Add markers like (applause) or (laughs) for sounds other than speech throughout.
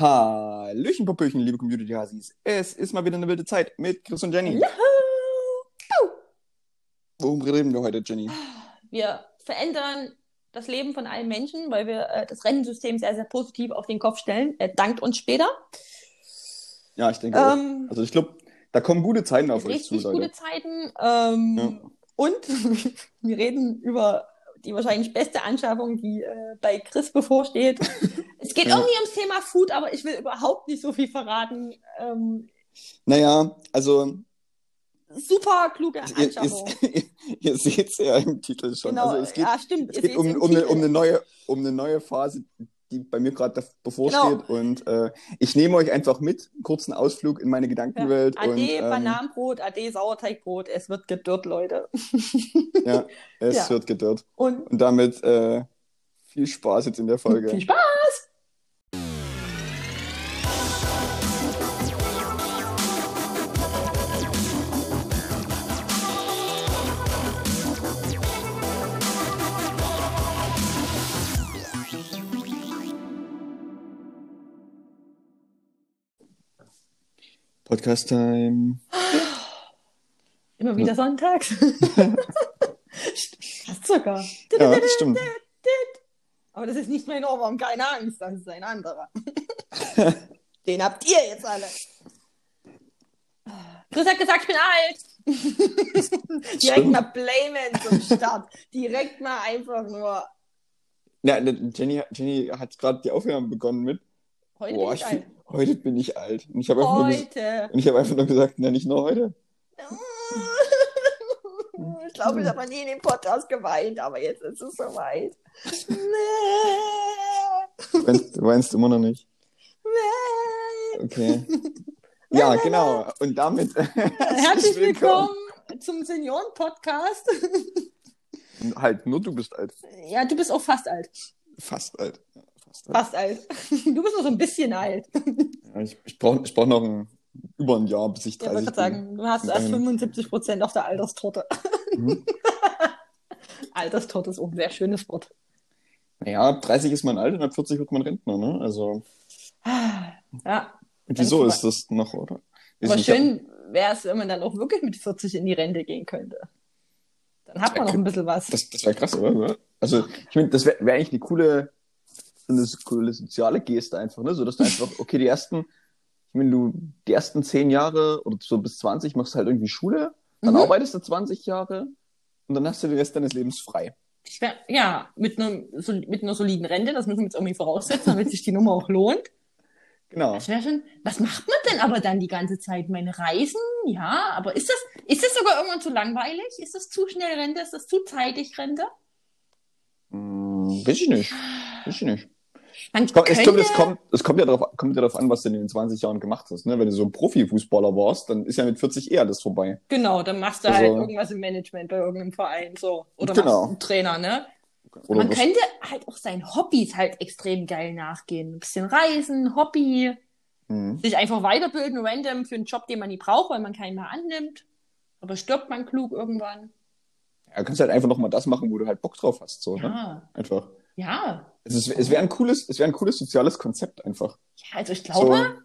Hallöchen, Popöchen, liebe Community-Hasis. Es ist mal wieder eine wilde Zeit mit Chris und Jenny. Juhu! Worum reden wir heute, Jenny? Wir verändern das Leben von allen Menschen, weil wir äh, das Rennensystem sehr, sehr positiv auf den Kopf stellen. Äh, dankt uns später. Ja, ich denke auch. Ähm, Also ich glaube, da kommen gute Zeiten auf euch zu, richtig gute. Zeiten. Ähm, Ja. Und (laughs) wir reden über die wahrscheinlich beste Anschaffung, die äh, bei Chris bevorsteht. (laughs) es geht Ja. irgendwie ums Thema Food, aber ich will überhaupt nicht so viel verraten. Ähm, Naja, also super kluge ihr, Anschaffung. (laughs) ihr, ihr seht es ja im Titel schon. Genau, Also es geht, ja, stimmt. es ihr geht um, um, eine, um, eine neue, um eine neue Phase, die bei mir gerade bevorsteht. Genau. Und äh, ich nehme euch einfach mit, einen kurzen Ausflug in meine Gedankenwelt. Ade und, ähm, Bananenbrot, Ade Sauerteigbrot, es wird gedürrt, Leute. (laughs) Ja, es Ja. wird gedörrt. Und Und damit äh, viel Spaß jetzt in der Folge. viel Spaß! Podcast Time. Immer wieder sonntags. (laughs) Fast sogar. Ja, das stimmt. Aber das ist nicht mein Ohrwurm, keine Angst, das ist ein anderer. (laughs) Den habt ihr jetzt alle. Chris hat gesagt, ich bin alt. (laughs) Direkt mal blamen zum Start. Direkt mal einfach nur. Ja, ne, Jenny, Jenny hat gerade die Aufnahme begonnen mit. Heute Boah, bin ich ich alt. Heute bin ich alt. Und ich habe einfach, nur und ich hab einfach nur gesagt, na, nicht nur heute. (laughs) Ich glaube, ich habe noch nie in dem Podcast geweint, aber jetzt ist es soweit. Du weinst, du weinst immer noch nicht. Okay. Ja, genau. Und damit (laughs) Herzlich willkommen zum Senioren-Podcast. Halt, nur du bist alt. Ja, du bist auch fast alt. Fast alt. Ja, fast alt. Fast (laughs) alt. Du bist noch so ein bisschen alt. Ja, ich ich brauche ich brauch noch ein, über ein Jahr, bis ich Ja, 30 wollte gerade sagen, du hast erst Ähm. 75 Prozent auf der Alterstorte. bin. Mhm. (laughs) Alterstorte ist auch ein sehr schönes Wort. Naja, ab 30 ist man alt und ab 40 wird man Rentner, ne? Also, Ja, wieso ist das noch, oder? aber Ich hab- schön wäre es, wenn man dann auch wirklich mit 40 in die Rente gehen könnte. Dann hat man noch ein bisschen was. Das, das wäre krass, oder? Also, ich meine, das wäre wär eigentlich eine coole, eine coole soziale Geste einfach, ne? So, dass du einfach, okay, die ersten, ich meine, du, die ersten zehn Jahre oder so bis 20 machst du halt irgendwie Schule, dann Mhm. arbeitest du 20 Jahre und dann hast du den Rest deines Lebens frei. Ja, ja, mit, einem, so, mit einer soliden Rente, das müssen wir jetzt irgendwie voraussetzen, damit sich die Nummer auch lohnt. Genau. Das wäre schon. Was macht man denn aber dann die ganze Zeit? Meine Reisen? Ja, aber ist das, ist das sogar irgendwann zu langweilig? Ist das zu schnell Rente? Ist das zu zeitig Rente? Hm, weiß ich nicht. Weiß ich nicht. Man Es kommt, es, könnte, kommt, es, kommt, es kommt ja darauf, kommt ja darauf an, was du in den 20 Jahren gemacht hast. Ne? Wenn du so ein Profifußballer warst, dann ist ja mit 40 eher alles vorbei. Genau, dann machst du Also- halt irgendwas im Management bei irgendeinem Verein so. Oder Genau. machst einen Trainer, ne? Oder Man was- könnte halt auch seinen Hobbys halt extrem geil nachgehen. Ein bisschen reisen, Hobby, Hm. sich einfach weiterbilden, random für einen Job, den man nie braucht, weil man keinen mehr annimmt. Aber stirbt man klug irgendwann? Ja, du kannst halt einfach nochmal das machen, wo du halt Bock drauf hast. So, ne? Ja, Einfach. ja. Es, ist- es wäre ein cooles, es wäre ein cooles soziales Konzept einfach. Ja, also ich glaube,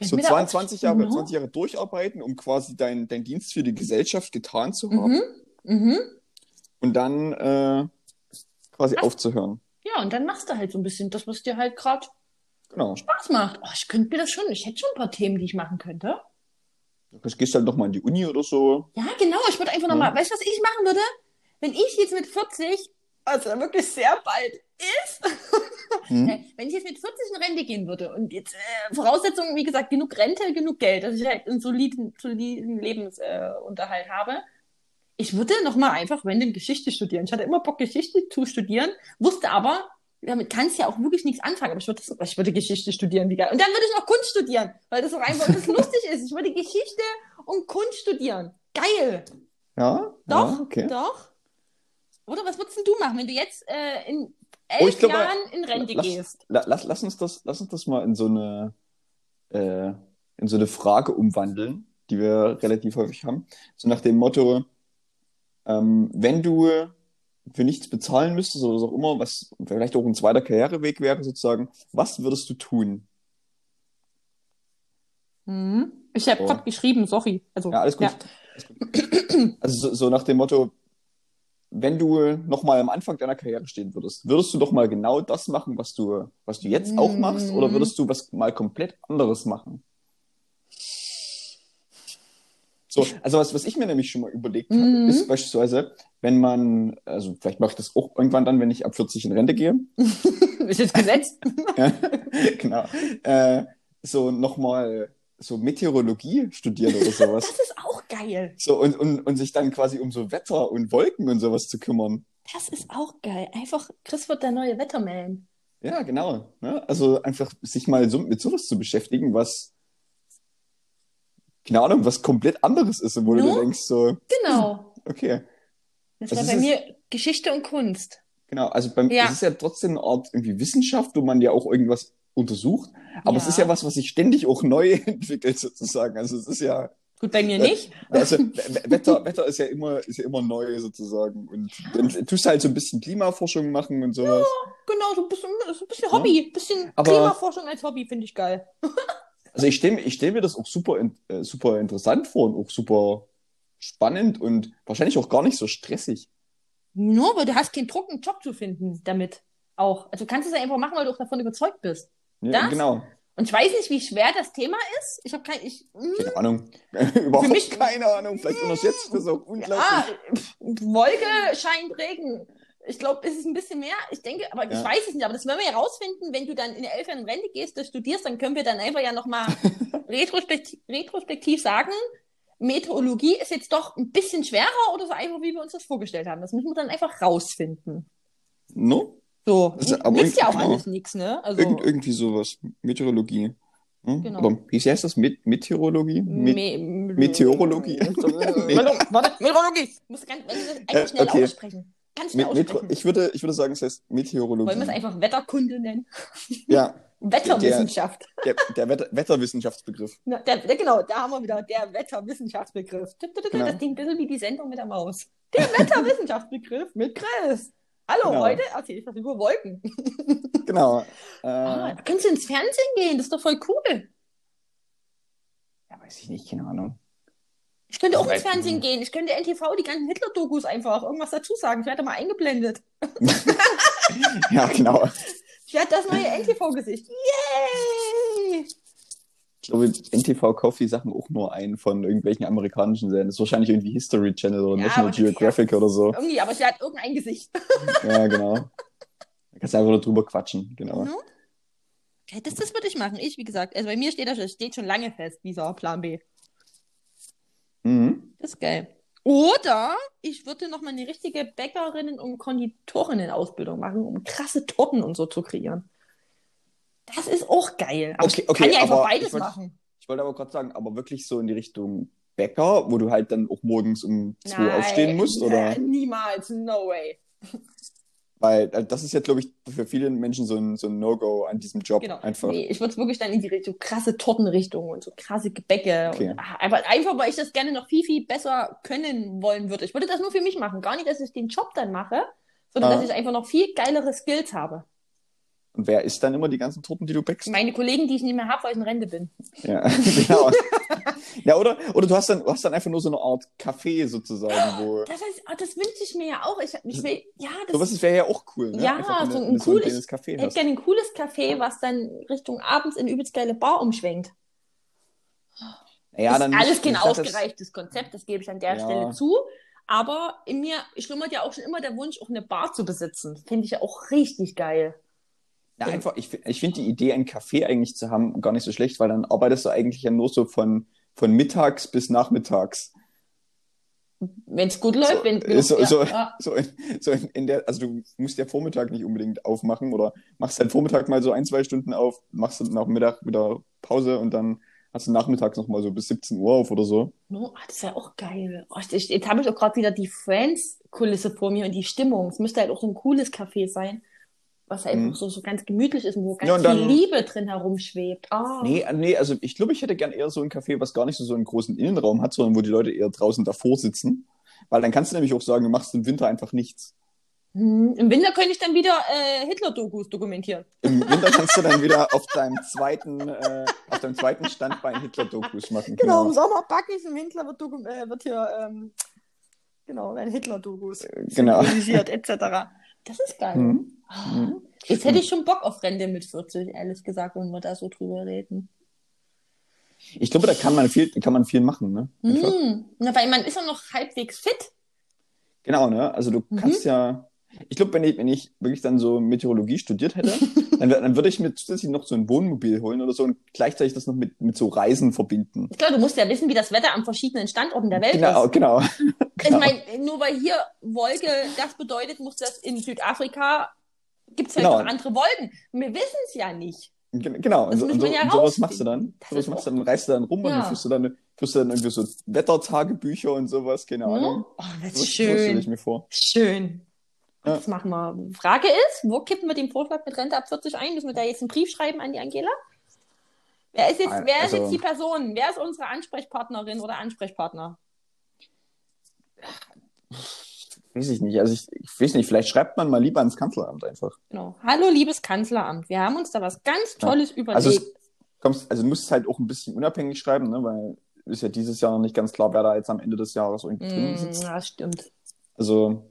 So da 22 auch, Jahre, Mhm. 20 Jahre durcharbeiten, um quasi deinen dein Dienst für die Gesellschaft getan zu haben Mhm. Mhm. und dann äh, quasi Ach. aufzuhören. Ja, und dann machst du halt so ein bisschen das, was dir halt gerade Genau. Spaß macht. Oh, ich könnte mir das schon, ich hätte schon ein paar Themen, die ich machen könnte. Du gehst halt nochmal in die Uni oder so. Ja, genau, ich würde einfach Ja. nochmal, weißt du, was ich machen würde? Wenn ich jetzt mit 40, also wirklich sehr bald ist, Hm? (laughs) wenn ich jetzt mit 40 in Rente gehen würde und jetzt äh, Voraussetzungen, wie gesagt, genug Rente, genug Geld, dass ich halt einen soliden, soliden Lebensunterhalt äh, habe, ich würde nochmal einfach random Geschichte studieren. Ich hatte immer Bock, Geschichte zu studieren, wusste aber, damit kannst du ja auch wirklich nichts anfangen. Aber ich würde, das- ich würde Geschichte studieren, wie geil. Und dann würde ich noch Kunst studieren, weil das auch einfach das (laughs) lustig ist. Ich würde Geschichte und Kunst studieren. Geil. Ja? Doch, ja, okay. doch. Oder was würdest du machen, wenn du jetzt äh, in elf Oh, ich glaube, Jahren in Rente lass, gehst? la- lass, lass, uns das, lass uns das mal in so eine, äh, in so eine Frage umwandeln, die wir relativ häufig haben. So nach dem Motto, ähm, wenn du für nichts bezahlen müsstest oder was auch immer, was vielleicht auch ein zweiter Karriereweg wäre sozusagen, was würdest du tun? Mhm. Ich habe Oh. gerade geschrieben, sorry. Also, Ja, alles gut. Ja. Alles gut. Also so, so nach dem Motto, wenn du nochmal am Anfang deiner Karriere stehen würdest, würdest du doch mal genau das machen, was du, was du jetzt auch machst, oder Mhm. würdest du was mal komplett anderes machen? So, also was, was ich mir nämlich schon mal überlegt habe, Mhm. ist beispielsweise, wenn man, also vielleicht mache ich das auch irgendwann dann, wenn ich ab 40 in Rente gehe, (laughs) Ist jetzt gesetzt? (laughs) ja, genau, äh, so nochmal so Meteorologie studieren oder sowas. Das ist auch geil. So, und, und, und sich dann quasi um so Wetter und Wolken und sowas zu kümmern. Das ist auch geil. Einfach, Chris wird der neue Wetterman. Ja, genau. Ne? Also einfach sich mal so, mit sowas zu beschäftigen, was, keine Ahnung, was komplett anderes ist und wo du No? dir denkst, so, Genau. okay, Das Was war bei mir Geschichte und Kunst. genau. Also beim, Ja. es ist ja trotzdem eine Art irgendwie Wissenschaft, wo man ja auch irgendwas untersucht. Aber es Ja. ist ja was, was sich ständig auch neu (laughs) entwickelt, sozusagen. Also es ist ja, Gut, bei mir nicht. also (laughs) Wetter, Wetter ist ja immer, ist ja immer neu sozusagen. Und dann tust du halt so ein bisschen Klimaforschung machen und sowas. Genau, so ein bisschen, so ein bisschen Hobby. Ein bisschen Aber- Klimaforschung als Hobby finde ich geil. (laughs) Also ich stelle ich stell mir das auch super, äh, super interessant vor und auch super spannend und wahrscheinlich auch gar nicht so stressig. Nur, weil du hast keinen Druck, einen Job zu finden damit auch. Also du kannst es ja einfach machen, weil du auch davon überzeugt bist. Ja, Das? Genau. Und ich weiß nicht, wie schwer das Thema ist. Ich habe kein, ich, hm, Keine Ahnung. (laughs) Überhaupt Für mich- keine Ahnung. Vielleicht unterschätzt ich das auch unglaublich. ah, Wolke scheint Regen. Ich glaube, es ist ein bisschen mehr. Ich denke, aber Ja. ich weiß es nicht. Aber das werden wir ja rausfinden, wenn du dann in der elf in Rente gehst, das studierst, dann können wir dann einfach ja nochmal (laughs) retrospektiv, retrospektiv sagen, Meteorologie ist jetzt doch ein bisschen schwerer oder so einfach, wie wir uns das vorgestellt haben. Das müssen wir dann einfach rausfinden. No? So, Also, aber nützt ja auch genau. alles nichts, ne? Also, Irgend, irgendwie sowas. Meteorologie. Hm? Genau. Oder wie heißt das? Met Meteorologie? Met Me Meteorologie. (laughs) (laughs) Warte, Meteorologie. Du musst ganz du das einfach Äh, schnell okay. aussprechen. Ganz schnell aussprechen. ich, würde, ich würde sagen, es heißt Meteorologie. Wollen wir es einfach Wetterkunde nennen? (laughs) Ja, Wetterwissenschaft. der, der Wetter Wetterwissenschaftsbegriff. Na, der, der, genau, da haben wir wieder der Wetterwissenschaftsbegriff. Genau. Das klingt ein bisschen wie die Sendung mit der Maus. Der Wetterwissenschaftsbegriff mit Chris. Hallo, Genau. heute erzähle ich was über Wolken. (laughs) Genau. Äh, Ah, da könntest du ins Fernsehen gehen, das ist doch voll cool. ja, weiß ich nicht, keine Ahnung. Ich könnte auch ins Fernsehen nicht. gehen. Ich könnte NTV die ganzen Hitler-Dokus einfach irgendwas dazu sagen. Ich werde mal eingeblendet. (laughs) Ja, genau. Ich werde das neue NTV-Gesicht. Yay! Ich glaube, NTV kauft die Sachen auch nur ein von irgendwelchen amerikanischen Serien. Das ist wahrscheinlich irgendwie History Channel oder Ja, National Geographic oder so. Irgendwie, aber ich werde irgendein Gesicht. (laughs) Ja, genau. Da kannst du einfach drüber quatschen, genau. Mhm. Okay, das, das würde ich machen. Ich, wie gesagt, also bei mir steht das steht schon lange fest, dieser Plan B. Mhm. Das ist geil. Oder ich würde noch mal eine richtige Bäckerinnen- und Konditorinnen-Ausbildung machen, um krasse Torten und so zu kreieren. Das ist auch geil. Aber Okay, ich okay, kann ja einfach aber beides ich wollt- machen. Ich wollte aber gerade sagen, aber wirklich so in die Richtung Bäcker, wo du halt dann auch morgens um zwei Nein, aufstehen musst, oder? (laughs) Niemals, no way. Weil äh, das ist ja, glaube ich, für viele Menschen so ein, so ein No-Go an diesem Job. Genau. Einfach. Nee, ich würde es wirklich dann in die Richtung krasse Tortenrichtung und so krasse Gebäcke. Okay. Und, ah, einfach, einfach, weil ich das gerne noch viel, viel besser können wollen würde. Ich würde das nur für mich machen. Gar nicht, dass ich den Job dann mache, sondern Ah. dass ich einfach noch viel geilere Skills habe. Und wer isst dann immer die ganzen Torten, die du backst? Meine Kollegen, die ich nicht mehr habe, weil ich in Rente bin. Ja, (laughs) genau. ja, oder, oder du hast dann, hast dann einfach nur so eine Art Café sozusagen, wo. (gasps) Das heißt, ah, das wünsche ich mir ja auch. Ich, ich will, ja, das Sowas wäre ja auch cool, ne? Ja, wenn so ein so cooles- kleines Café ich hätte gerne ein cooles Café, was dann Richtung abends in eine übelst geile Bar umschwenkt. Ja, ist dann alles kein das- ausgereiftes Konzept, das gebe ich an der Ja. Stelle zu. Aber in mir schlummert ja auch schon immer der Wunsch, auch eine Bar zu besitzen. Finde ich ja auch richtig geil. Ja, einfach, ich, ich finde die Idee, ein Café eigentlich zu haben, gar nicht so schlecht, weil dann arbeitest du eigentlich ja nur so von, von mittags bis nachmittags. Wenn es gut läuft, So, wenn ist so- ja, so- ja. So in, so in, in der, also du musst ja Vormittag nicht unbedingt aufmachen oder machst halt Vormittag mal so ein, zwei Stunden auf, machst dann nach Mittag wieder Pause und dann hast du nachmittags noch mal so bis 17 Uhr auf oder so. No, ah, das ist ja auch geil. Oh, jetzt habe ich auch gerade wieder die Friends-Kulisse vor mir und die Stimmung. Es müsste halt auch so ein cooles Café sein, was halt Mhm. auch so, so ganz gemütlich ist und wo ganz Ja, und viel dann- Liebe drin herumschwebt. Ah. Nee, äh, nee, also ich glaube, ich hätte gern eher so ein Café, was gar nicht so, so einen großen Innenraum hat, sondern wo die Leute eher draußen davor sitzen. Weil dann kannst du nämlich auch sagen, du machst im Winter einfach nichts. Hm, Im Winter könnte ich dann wieder äh, Hitler-Dokus dokumentieren. Im Winter kannst du dann wieder auf deinem zweiten, äh, auf deinem zweiten Standbein Hitler-Dokus machen. Genau, im Sommer backe ich, im Winter wird, äh, wird hier, ähm, genau, ein Hitler-Dokus Genau. etc. Das ist geil. Mhm. Mhm. Jetzt hätte ich schon Bock auf Rente mit 40, ehrlich gesagt, wenn wir da so drüber reden. Ich glaube, da kann man viel, kann man viel machen, ne? Einfach. Hm. Na, weil man ist ja noch halbwegs fit. Genau, ne? Also du Mhm. kannst ja. Ich glaube, wenn ich, wenn ich wirklich dann so Meteorologie studiert hätte, (laughs) dann, dann würde ich mir zusätzlich noch so ein Wohnmobil holen oder so und gleichzeitig das noch mit, mit so Reisen verbinden. Klar, du musst ja wissen, wie das Wetter an verschiedenen Standorten der Welt Genau, ist. genau. (laughs) Ich meine, nur weil hier Wolke das bedeutet, muss das in Südafrika, gibt es halt Genau. noch andere Wolken. Und wir wissen es ja nicht. Gen- Genau, und, Das so, müssen und, so, ja und sowas machst du dann. Das Sowas machst du dann, reist du dann rum und Ja. dann führst du dann, führst du dann irgendwie so Wettertagebücher und sowas, keine Ahnung. Oh, das ist so stelle ich schön. mir vor. Schön. Ja. Das machen wir. Frage ist, wo kippen wir den Vorschlag mit Rente ab 40 ein? Müssen wir da jetzt einen Brief schreiben an die Angela? Wer ist jetzt, Also- wer ist jetzt die Person? Wer ist unsere Ansprechpartnerin oder Ansprechpartner? Weiß ich nicht. Also ich, ich weiß nicht, vielleicht schreibt man mal lieber ans Kanzleramt einfach. Genau. Hallo, liebes Kanzleramt. Wir haben uns da was ganz Ja. Tolles überlegt. Also es kommst, also du musst es halt auch ein bisschen unabhängig schreiben, ne? weil ist ja dieses Jahr noch nicht ganz klar, wer da jetzt am Ende des Jahres irgendwie drin Mm, sitzt. ja, das stimmt. Also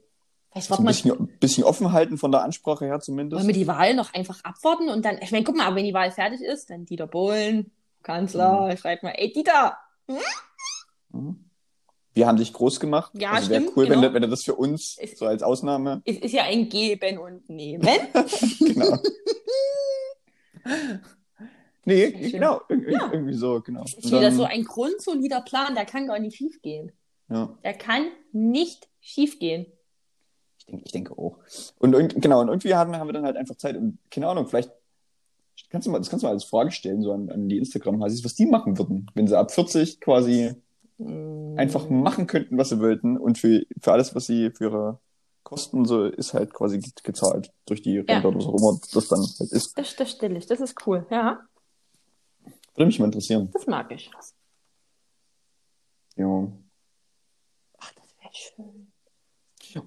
Vielleicht so wollen ein bisschen, bisschen offen halten von der Ansprache her zumindest. wollen wir die Wahl noch einfach abwarten und dann, ich meine, guck mal, wenn die Wahl fertig ist, dann Dieter Bohlen, Kanzler, Mhm. schreibt mal, ey Dieter, Mhm. Wir haben dich groß gemacht. Ja, also wäre stimmt, cool, wenn, genau. du, wenn du das für uns Ist- so als Ausnahme. es ist ja ein Geben und Nehmen. (laughs) genau. nee, genau. Ir Ja. Irgendwie so, genau. Das ist Und wieder so ein grundsolider Plan, der kann gar nicht schief gehen. ja. Der kann nicht schief gehen. Ich denke, ich denke auch. Und, irgend- genau, und irgendwie haben wir, haben wir dann halt einfach Zeit und keine Ahnung, vielleicht kannst du mal, das kannst du mal als Frage stellen, so an, an die Instagram-Hasis, was die machen würden, wenn sie ab 40 quasi. Einfach machen könnten, was sie wollten und für, für alles, was sie für ihre Kosten so ist halt quasi ge- gezahlt durch die Rente Ja. oder auch immer das dann halt ist. Das, das stelle ich, das ist cool. Ja, Würde mich mal interessieren. das mag ich. Ja. Ach, das wäre schön.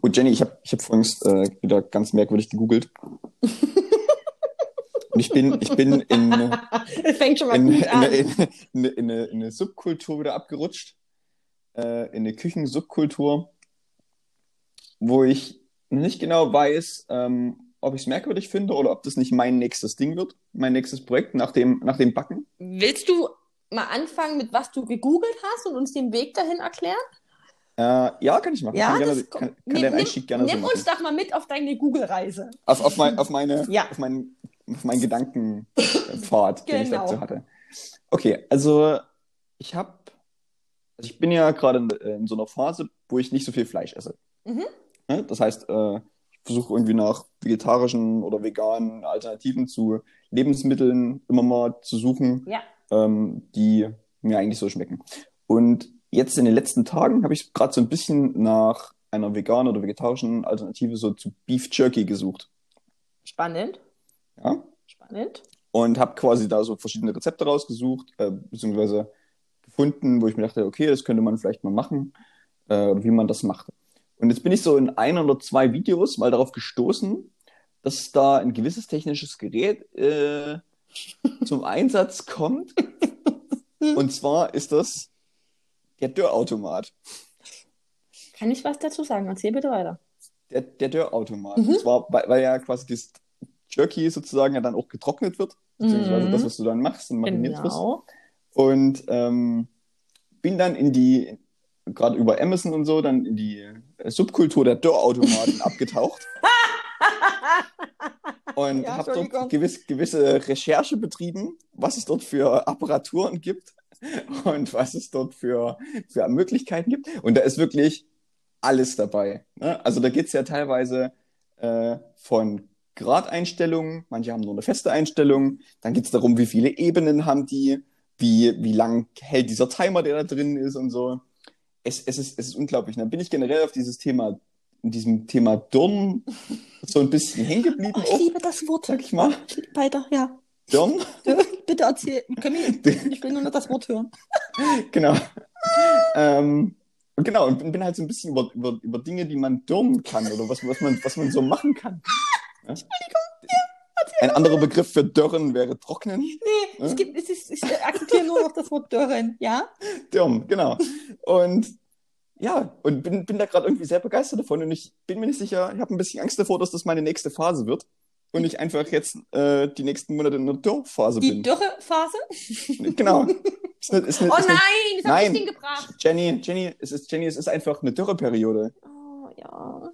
Und Jenny, ich habe ich hab vorhin äh, wieder ganz merkwürdig gegoogelt. (laughs) und ich bin, ich bin in, mal in, in, in, in, in eine Subkultur wieder abgerutscht. Äh, in eine Küchensubkultur, wo ich nicht genau weiß, ähm, ob ich es merkwürdig finde oder ob das nicht mein nächstes Ding wird, mein nächstes Projekt nach dem, nach dem Backen. Willst du mal anfangen mit was du gegoogelt hast und uns den Weg dahin erklären? Äh, ja, kann ich machen. Ja, kann gerne, kann, kann nimm, den Einstieg gerne nimm so machen. uns doch mal mit auf deine Google-Reise. Auf, auf, mein, auf, meine, (laughs) Ja. auf, meinen, auf meinen Gedankenpfad, den ich Genau. dazu hatte. Okay, also ich habe, also ich bin ja gerade in, in so einer Phase, wo ich nicht so viel Fleisch esse. Mhm. Das heißt, äh, ich versuche irgendwie nach vegetarischen oder veganen Alternativen zu Lebensmitteln immer mal zu suchen, Ja. ähm, die mir eigentlich so schmecken. Und jetzt in den letzten Tagen habe ich gerade so ein bisschen nach einer veganen oder vegetarischen Alternative so zu Beef Jerky gesucht. Spannend. Ja? Spannend. Und habe quasi da so verschiedene Rezepte rausgesucht, äh, beziehungsweise gefunden, wo ich mir dachte, okay, das könnte man vielleicht mal machen, äh, oder wie man das macht. Und jetzt bin ich so in ein oder zwei Videos mal darauf gestoßen, dass da ein gewisses technisches Gerät äh, zum Einsatz kommt. Und zwar ist das der Dörrautomat. Kann ich was dazu sagen? Erzähl bitte weiter. Der, der Dörrautomat. Mhm. Und zwar, weil, weil ja quasi das Jerky sozusagen ja dann auch getrocknet wird, beziehungsweise Mhm. das, was du dann machst und mariniert wirst. Und ähm, bin dann in die, gerade über Amazon und so, dann in die äh, Subkultur der Dörrautomaten (laughs) abgetaucht und Ja, habe dort gewiss, gewisse Recherche betrieben, was es dort für Apparaturen gibt (laughs) und was es dort für, für Möglichkeiten gibt. Und da ist wirklich alles dabei. Ne? Also da geht's ja teilweise äh, von Gradeinstellungen, manche haben nur eine feste Einstellung, dann geht's darum, wie viele Ebenen haben die, wie, wie lang hält dieser Timer, der da drin ist und so. Es, es, ist, es ist unglaublich. Und dann bin ich generell auf dieses Thema, in diesem Thema Dirn so ein bisschen hängen geblieben, Oh, ich auch, liebe das Wort. sag ich mal. Weiter, ja. Dirn, (laughs) Bitte erzähl. (laughs) Ich will nur noch das Wort hören. (laughs) genau. ähm, genau, und bin, halt so ein bisschen über, über, über Dinge, die man dirnen kann oder was, was, man, was man so machen kann. Ja? Ein anderer Begriff für Dörren wäre Trocknen. Nee, es gibt, es ist, ich akzeptiere nur noch das Wort Dörren, ja? Dürren, genau. Und ja, und bin, bin da gerade irgendwie sehr begeistert davon und ich bin mir nicht sicher, ich habe ein bisschen Angst davor, dass das meine nächste Phase wird und ich einfach jetzt äh, die nächsten Monate in einer Dürrphase Die bin. Dürrephase? Genau. (laughs) Ist eine, ist eine, Oh ist eine, nein, das Nein. ich den gebracht. Jenny, Jenny, es ist, Jenny, es ist einfach eine Dürreperiode. Oh, ja.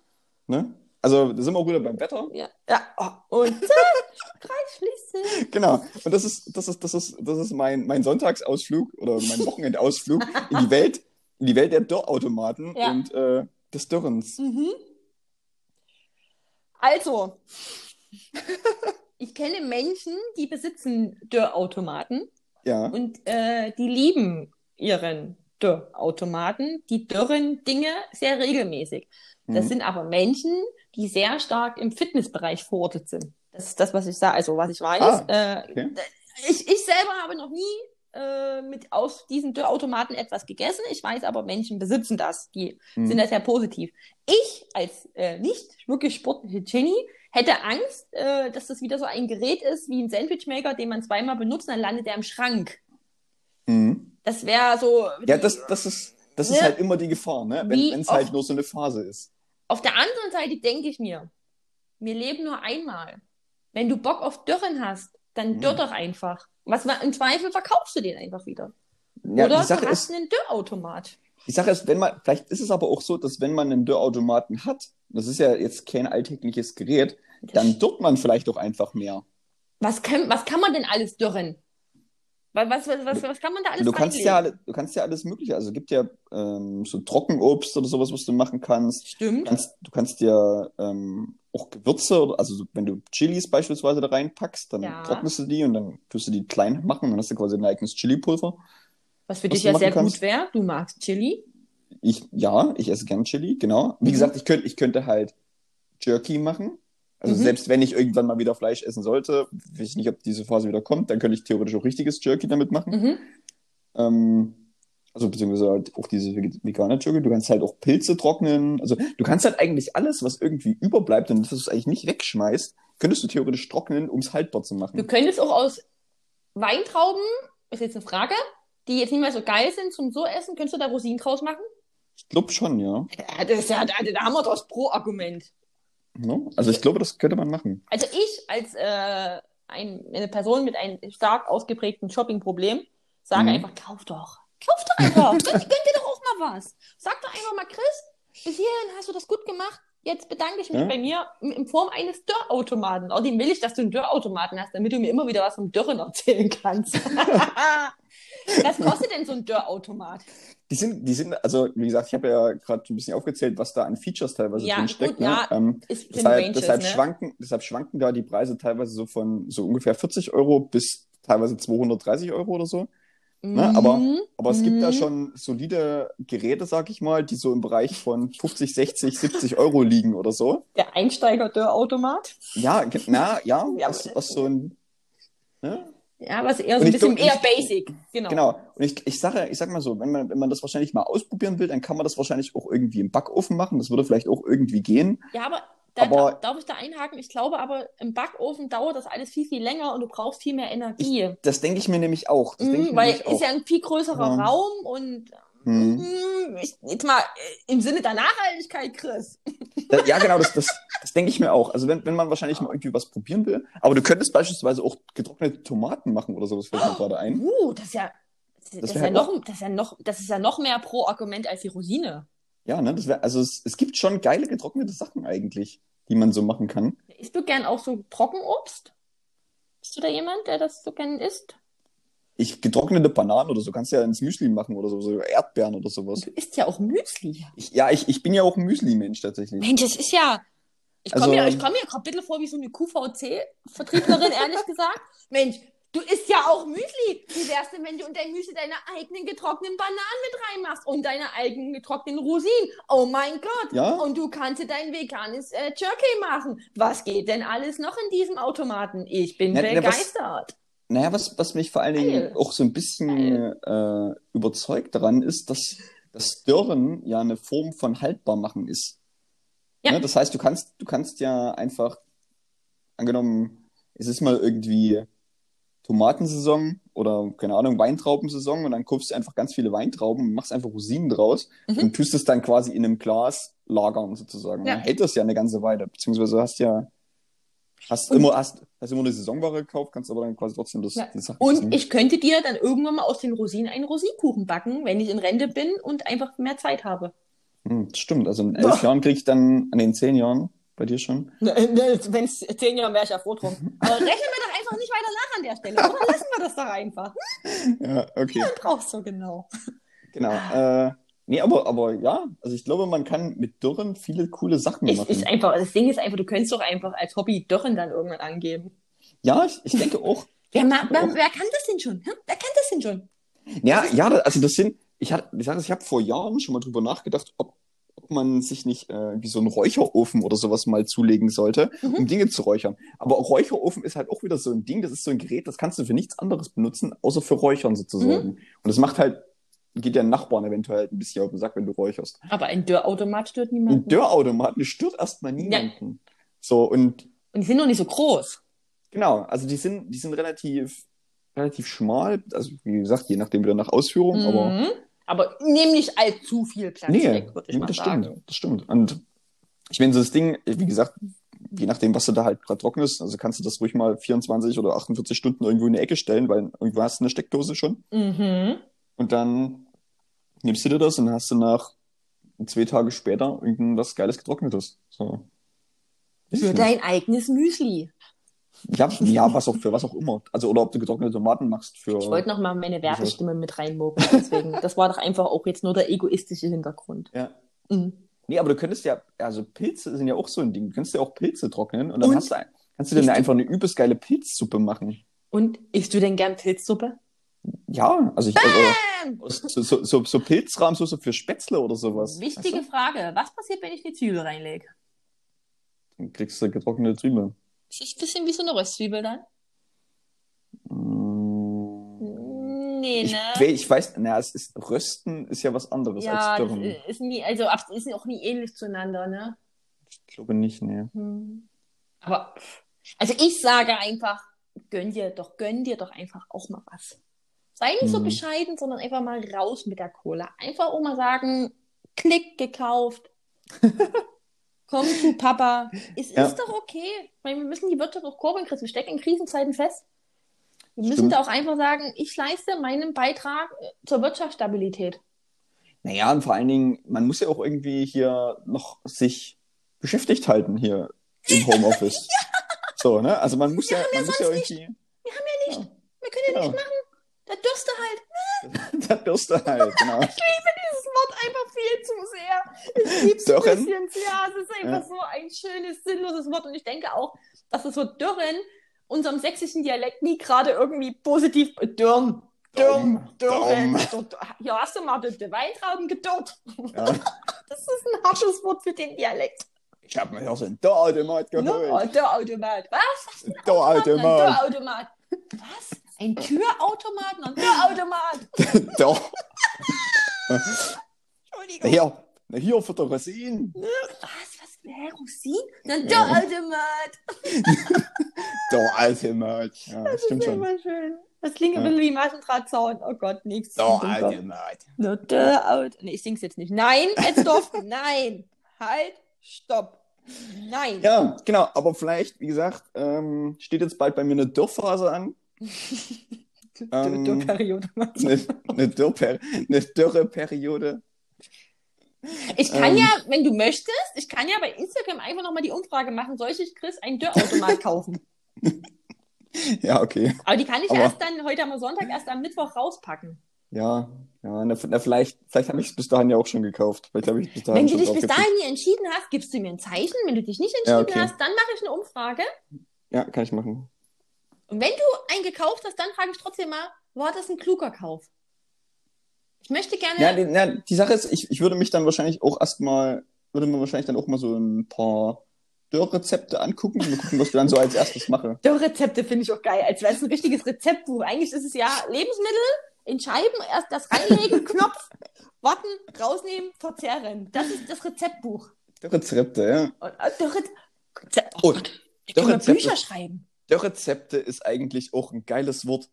Ne? Also, da sind wir auch wieder beim Wetter. Ja, ja. Oh, und (laughs) Kreis schließen. Genau. Und das ist, das ist, das ist, das ist mein, mein Sonntagsausflug oder mein Wochenendausflug (laughs) in die Welt, in die Welt der Dörrautomaten Ja. und äh, des Dürrens. Mhm. Also, ich kenne Menschen, die besitzen Dörrautomaten Ja. und äh, die lieben ihren Dörrautomaten, die dürren Dinge sehr regelmäßig. Das Mhm. sind aber Menschen, die sehr stark im Fitnessbereich verortet sind. Das ist das, was ich sage, also was ich weiß. Ah, äh, okay. ich, ich selber habe noch nie äh, mit aus diesen Dörrautomaten etwas gegessen. Ich weiß aber, Menschen besitzen das. Die Mhm. sind da sehr positiv. Ich als äh, nicht wirklich sportliche Jenny hätte Angst, äh, dass das wieder so ein Gerät ist wie ein Sandwichmaker, den man zweimal benutzt, dann landet der im Schrank. Mhm. Das wäre so. Ja, das, das ist, das Ne? ist halt immer die Gefahr, ne? Wenn es halt nur so eine Phase ist. Auf der anderen Seite denke ich mir, wir leben nur einmal. Wenn du Bock auf Dürren hast, dann Mhm. dürr doch einfach. Was im Zweifel verkaufst du den einfach wieder. Ja, Oder du hast einen Dörrautomat. die Sache ist, wenn man, vielleicht ist es aber auch so, dass wenn man einen Dörrautomaten hat, das ist ja jetzt kein alltägliches Gerät, dann dürrt man vielleicht auch einfach mehr. Was kann, was kann man denn alles dürren? Was, was, was, was, kann man da alles Du kannst ja, alle, du kannst ja alles Mögliche. Also es gibt ja ähm, so Trockenobst oder sowas, was du machen kannst. Du Stimmt. kannst, du kannst ja ähm, auch Gewürze, also so, wenn du Chilis beispielsweise da reinpackst, dann Ja. trocknest du die und dann tust du die klein machen, dann hast du quasi dein eigenes Chili-Pulver. Was für was dich du ja sehr kannst. gut wäre. Du magst Chili. Ich, ja, ich esse gern Chili, genau. Wie Mhm. gesagt, ich könnte, ich könnte halt Jerky machen. Also Mhm. selbst wenn ich irgendwann mal wieder Fleisch essen sollte, weiß ich nicht, ob diese Phase wieder kommt, dann könnte ich theoretisch auch richtiges Jerky damit machen. Mhm. Ähm, also beziehungsweise halt auch diese vegane Jerky. Du kannst halt auch Pilze trocknen. Also du kannst halt eigentlich alles, was irgendwie überbleibt und das du es eigentlich nicht wegschmeißt, könntest du theoretisch trocknen, um es haltbar zu Du machen. könntest auch aus Weintrauben, ist jetzt eine Frage, die jetzt nicht mehr so geil sind zum so essen, könntest du da Rosinen draus machen? Ich glaube schon, ja. Ja, das ist ja, da, haben wir das Pro-Argument. Ja, Also ich glaube, das könnte man machen. Also ich als äh, ein, eine Person mit einem stark ausgeprägten Shopping-Problem sage Mhm. einfach, kauf doch. Kauf doch einfach. (laughs) gönn, gönn dir doch auch mal was. Sag doch einfach mal, Chris, bis hierhin hast du das gut gemacht. Jetzt bedanke ich mich Ja. bei mir in, Form eines Dörrautomaten. Außerdem will ich, dass du einen Dörrautomaten hast, damit du mir immer wieder was vom Dörren erzählen kannst. (laughs) was kostet denn so ein Dörrautomat? Die sind, die sind, also wie gesagt, ich habe ja gerade ein bisschen aufgezählt, was da an Features teilweise Ja, drin steckt. gut, ne? ja, ähm, deshalb, Ranges, deshalb, ne? schwanken, deshalb schwanken da die Preise teilweise so von so ungefähr 40 Euro bis teilweise 230 Euro oder so. Ne? Aber- Mhm. Aber es gibt da Mhm. schon solide Geräte, sag ich mal, die so im Bereich von 50, 60, 70 Euro liegen oder so. Der Einsteiger-Dörrautomat. Ja, na, ja, (laughs) Ja, was, was so ein. Ne? Ja, was eher so ein bisschen glaub, eher ich- basic. Genau. Genau. Und ich, ich sage, ich sag mal so, wenn man, wenn man das wahrscheinlich mal ausprobieren will, dann kann man das wahrscheinlich auch irgendwie im Backofen machen. Das würde vielleicht auch irgendwie gehen. Ja, aber, da, darf, darf ich da einhaken? Ich glaube aber, im Backofen dauert das alles viel, viel länger und du brauchst viel mehr Energie. Das denke ich mir nämlich auch. Das ich Mhm, weil ist auch. ja ein viel größerer Ja. Raum und Hm. mm, ich, jetzt mal äh, im Sinne der Nachhaltigkeit, Chris. Da- Ja, genau, das, das, das denke ich mir auch. Also wenn, wenn man wahrscheinlich mal irgendwie was probieren will. Aber du könntest beispielsweise auch getrocknete Tomaten machen oder sowas, fällt mir gerade ein. Uh, das ist ja, das, das, Das ist ja noch, das ist ja noch, das ist ja noch mehr Pro-Argument als die Rosine. Ja, ne, das wär, also es, es gibt schon geile getrocknete Sachen eigentlich, die man so machen kann. Isst du gern auch so Trockenobst? Bist du da jemand, der das so gern isst? Ich, getrocknete Bananen oder so kannst du ja ins Müsli machen oder so, so Erdbeeren oder sowas. Du isst ja auch Müsli. Ich, ja, ich, ich bin ja auch ein Müsli-Mensch tatsächlich. Mensch, das ist ja. Ich komme Also- mir, ich komm mir gerade ein bisschen vor wie so eine QVC-Vertrieblerin, (laughs) ehrlich gesagt. Mensch, du isst ja auch Müsli. Wie wär's denn, wenn du in dein Müsli deine eigenen getrockneten Bananen mit reinmachst und deine eigenen getrockneten Rosinen? Oh mein Gott. Ja? Und du kannst dir dein veganes äh, Jerky machen. Was geht denn alles noch in diesem Automaten? Ich bin Na, na, was- begeistert. Naja, was, was mich vor allen Dingen Geil. auch so ein bisschen äh, überzeugt daran ist, dass das Dörren ja eine Form von Haltbarmachen ist. Ja. Ne? Das heißt, du kannst, du kannst ja einfach, angenommen, es ist mal irgendwie Tomatensaison oder, keine Ahnung, Weintraubensaison und dann kaufst du einfach ganz viele Weintrauben und machst einfach Rosinen draus Mhm. und tust es dann quasi in einem Glas lagern sozusagen. Ja. Dann hält das ja eine ganze Weile, beziehungsweise hast ja, hast Und- immer, hast, hast immer eine Saisonware gekauft, kannst aber dann quasi trotzdem das, Ja. Sachen Und essen. ich könnte dir dann irgendwann mal aus den Rosinen einen Rosinkuchen backen, wenn ich in Rente bin und einfach mehr Zeit habe. Hm, das stimmt, also in elf Jahren krieg ich dann, an den zehn Jahren, bei dir schon. Wenn es zehn Jahre wäre ich ja froh drum. Aber rechnen wir doch einfach nicht weiter nach an der Stelle. Oder lassen wir das doch einfach. Ja, okay. Man braucht so genau. Genau. Äh, nee, aber, aber ja, also ich glaube, man kann mit Dürren viele coole Sachen Es machen. ist einfach, das Ding ist einfach, du könntest doch einfach als Hobby Dörren dann irgendwann angeben. ja, ich, ich denke auch. (laughs) Wer, ma- wer, wer kann das denn schon? Hm? Wer kann das denn schon? Ja, ja, also das sind, ich hatte, ich sag, ich habe vor Jahren schon mal drüber nachgedacht, ob, ob man sich nicht äh, wie so einen Räucherofen oder sowas mal zulegen sollte, Mhm. um Dinge zu räuchern. Aber Räucherofen ist halt auch wieder so ein Ding, das ist so ein Gerät, das kannst du für nichts anderes benutzen, außer für Räuchern sozusagen. Und das macht halt, geht ja Nachbarn eventuell halt ein bisschen auf den Sack, wenn du räucherst. Aber ein Dörrautomat stört Ein niemanden. Dörrautomat, das stört erstmal niemanden. So, und Und die sind noch nicht so groß. Genau, also die sind, die sind relativ, relativ schmal, also wie gesagt, je nachdem wieder nach Ausführung, Mhm. Aber nehmen nicht allzu viel Platz nee, weg, würde ich nee, mal das sagen. stimmt, das stimmt. Und ich meine, so das Ding, wie gesagt, je nachdem, was du da halt gerade trocknest, also kannst du das ruhig mal 24 oder 48 Stunden irgendwo in die Ecke stellen, weil irgendwo hast du eine Steckdose schon Mhm. und dann nimmst du dir das und hast du nach zwei Tage später irgendwas Geiles getrocknetes. So. Für dein eigenes Müsli. Ja, ja, was auch für was auch immer. Also oder ob du getrocknete Tomaten machst für. Ich wollte noch mal meine Werbestimme mit reinmogeln, deswegen. Das war doch einfach auch jetzt nur der egoistische Hintergrund. Ja. Mhm. Nee, aber du könntest ja, also Pilze sind ja auch so ein Ding. Du kannst ja auch Pilze trocknen und dann Und? hast du, kannst du Ist- einfach eine übelst geile Pilzsuppe machen. Und isst du denn gern Pilzsuppe? Ja, also ich, also, so, so, so, so Pilzrahmsoße für Spätzle oder sowas. Wichtige Frage. Was passiert, wenn ich die Zwiebel reinlege? Dann kriegst du getrocknete Zwiebeln. Ist das ein bisschen wie so eine Röstzwiebel dann? Mm, Nee, Ich, ne? we- ich weiß, na, es ist, Rösten ist ja was anderes ja, als Dürren. ist nie, also ist auch nie ähnlich zueinander, ne? Ich glaube nicht, nee. Hm. Aber, also ich sage einfach, gönn dir doch, gönn dir doch einfach auch mal was. Sei nicht so Hm. bescheiden, sondern einfach mal raus mit der Cola. Einfach auch mal sagen, Klick gekauft. (laughs) Komm zu Papa. Es Ja. ist doch okay. Meine, wir müssen die Wirtschaft auch kurbeln, Chris. Wir stecken in Krisenzeiten fest. Wir müssen Stimmt. da auch einfach sagen, ich leiste meinen Beitrag äh, zur Wirtschaftsstabilität. Naja, und vor allen Dingen, man muss ja auch irgendwie hier noch sich beschäftigt halten hier im Homeoffice. (laughs) So, ne? Also man muss ja, man muss ja irgendwie. Wir können ja Genau. nicht machen. Da dürste halt. (laughs) Da Bürste halt, genau. (laughs) Ich liebe Wort einfach viel zu sehr. Ich liebe es Dürren? ein bisschen. Ja, es ist einfach Ja. so ein schönes, sinnloses Wort. Und ich denke auch, dass das Wort Dürren unserem sächsischen Dialekt nie gerade irgendwie positiv Dürren. Dürren, Dürren. Ja, hast du mal bitte Weintrauben gedürrt. Ja. (laughs) Das ist ein harsches Wort für den Dialekt. Ich habe mir hier so ein Dörrautomat geholt. Oh, Dörrautomat. Was? Was? Ein Dörrautomat. Dörrautomat. Was? Ein Türautomat? Ein Dörrautomat. (laughs) Doch. Entschuldigung. Hier, na hier für die Rosinen. Was? Was? Hä, Rosinen? Ein Dörrautomat. Dörrautomat. Ja, (laughs) Das stimmt ist schon. immer schön. Das klingt ein Ja. bisschen wie Maschendrahtzaun. Oh Gott, nichts. Dörrautomat. No, Dörraut. Nee, ich sing's jetzt nicht. Nein, Etzdorf, (laughs) nein. Halt, stopp. Nein. Ja, genau. Aber vielleicht, wie gesagt, ähm, steht jetzt bald bei mir eine Dürrphase an. (laughs) ähm, Dürrperiode. Eine, eine, Dürrper eine Dürreperiode. Ich kann ähm, ja, wenn du möchtest, ich kann ja bei Instagram einfach nochmal die Umfrage machen, soll ich Chris einen Dörrautomat kaufen? (laughs) Ja, okay. Aber die kann ich Aber- erst dann heute am Sonntag, erst am Mittwoch rauspacken. Ja, ja, na, na, vielleicht, vielleicht habe ich es bis dahin ja auch schon gekauft. Vielleicht ich bis dahin Wenn du dich bis dahin nie entschieden hast, gibst du mir ein Zeichen. Wenn du dich nicht entschieden Ja, okay. hast, dann mache ich eine Umfrage. Ja, kann ich machen. Und wenn du einen gekauft hast, dann frage ich trotzdem mal, war das ein kluger Kauf? Ich möchte gerne. Ja, die, ja, die Sache ist, ich, ich würde mich dann wahrscheinlich auch erstmal, würde mir wahrscheinlich dann auch mal so ein paar Dörrrezepte angucken und mal gucken, was ich dann so als erstes mache. Dörrrezepte finde ich auch geil, als wäre es ein richtiges Rezeptbuch. Eigentlich ist es ja Lebensmittel in Scheiben, erst das reinlegen, (laughs) Knopf, warten, rausnehmen, verzehren. Das ist das Rezeptbuch. Dörrrezepte, ja. Und, äh, Dörre, oh Gott, ich kann. Bücher schreiben. Dörrezepte ist eigentlich auch ein geiles Wort,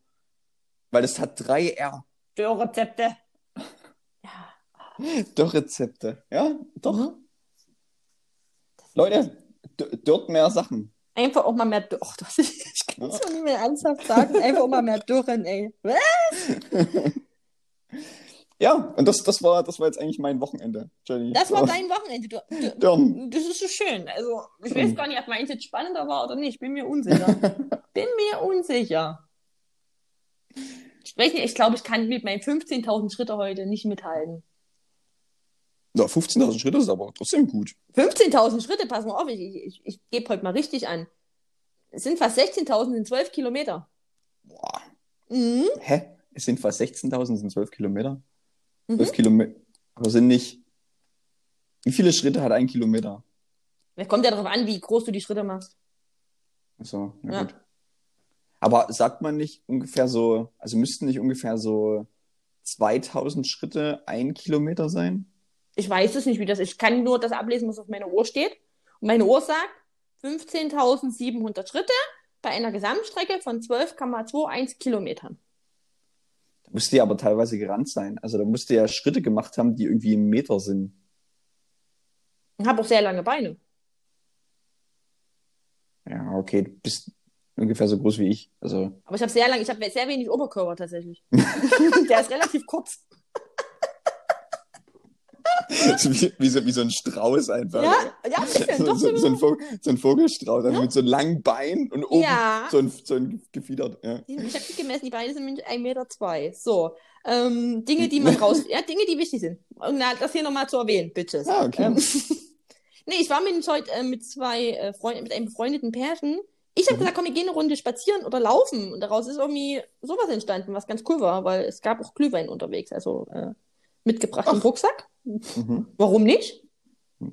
weil es hat drei R. Dörrezepte. Ja. Dörrezepte, ja, doch. Mhm. Leute, dort mehr Sachen. Einfach auch mal mehr Dürren. Oh, das, (laughs) ich kann es doch nicht mehr ernsthaft sagen. Einfach auch mal mehr Dürren, ey. (laughs) (laughs) Ja, und das, das, war, das war jetzt eigentlich mein Wochenende, Jenny. Das war dein Wochenende. Du, du, das ist so schön. Also, ich weiß gar nicht, ob meins jetzt spannender war oder nicht. Bin mir unsicher. (laughs) Bin mir unsicher. Ich weiß nicht, ich glaube, ich kann mit meinen 15.000 Schritte heute nicht mithalten. Ja, 15.000 Schritte ist aber trotzdem gut. 15.000 Schritte, pass mal auf, ich, ich, ich gebe heute mal richtig an. Es sind fast 16.000 in 12 Kilometer. Boah. Mhm. Hä? Es sind fast 16.000, sind 12 Kilometer? Mhm. 12 Kilometer. Aber sind nicht. Wie viele Schritte hat ein Kilometer? Es kommt ja darauf an, wie groß du die Schritte machst. Achso, ja, Ja. gut. Aber sagt man nicht ungefähr so, also müssten nicht ungefähr so 2000 Schritte ein Kilometer sein? Ich weiß es nicht, wie das ist. Ich kann nur das ablesen, was auf meiner Uhr steht. Und meine Uhr sagt 15.700 Schritte bei einer Gesamtstrecke von 12,21 Kilometern. Da müsste ja aber teilweise gerannt sein. Also da müsste ja Schritte gemacht haben, die irgendwie im Meter sind. Ich habe auch sehr lange Beine. Ja, okay, du bist ungefähr so groß wie ich. Also, Aber ich habe sehr lange, ich habe sehr wenig Oberkörper tatsächlich. (laughs) Der ist relativ kurz. Wie, wie, so, wie so ein Strauß einfach. Ja, ja, So, doch so, so, ein Vogel, so ein Vogelstrauß, dann mit so langen Beinen und oben Ja. so ein, so ein gefiedert. Ja. Ich habe die gemessen, die Beine sind nämlich 1,2 Meter. Zwei. So, ähm, Dinge, die man (laughs) raus... Ja, Dinge, die wichtig sind. Na, das hier nochmal zu erwähnen, bitte. Ah, okay. Ähm, (laughs) nee, ich war mit, heute, äh, mit zwei äh, Freunden, mit einem befreundeten Pärchen. Ich habe Mhm. gesagt, komm, wir gehen eine Runde spazieren oder laufen. Und daraus ist irgendwie sowas entstanden, was ganz cool war, weil es gab auch Glühwein unterwegs, also äh, mitgebracht im Ach. Rucksack. Mhm. Warum nicht?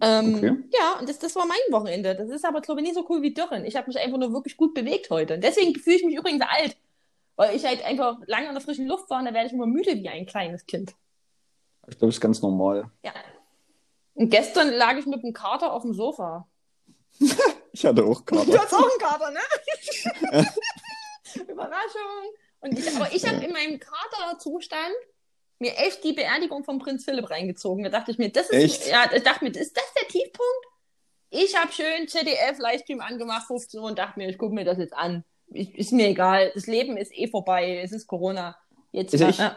Ähm, Okay. Ja, und das, das war mein Wochenende. Das ist aber, glaube ich, nicht so cool wie Dürren. Ich habe mich einfach nur wirklich gut bewegt heute. Und deswegen fühle ich mich übrigens alt. Weil ich halt einfach lange an der frischen Luft war und da werde ich immer müde wie ein kleines Kind. Ich glaube, das ist ganz normal. Ja. Und gestern lag ich mit dem Kater auf dem Sofa. (laughs) Ich hatte auch Du Kater. hast auch einen Kater, ne? (laughs) Überraschung. Und ich, aber ich habe in meinem Katerzustand mir echt die Beerdigung von Prinz Philipp reingezogen. Da dachte ich mir, das ist, Echt? ja, ich dachte mir, ist das der Tiefpunkt? Ich habe schön ZDF-Livestream angemacht, 15 Uhr, und dachte mir, ich gucke mir das jetzt an. Ich, ist mir egal. Das Leben ist eh vorbei. Es ist Corona. Jetzt Also ich- ja.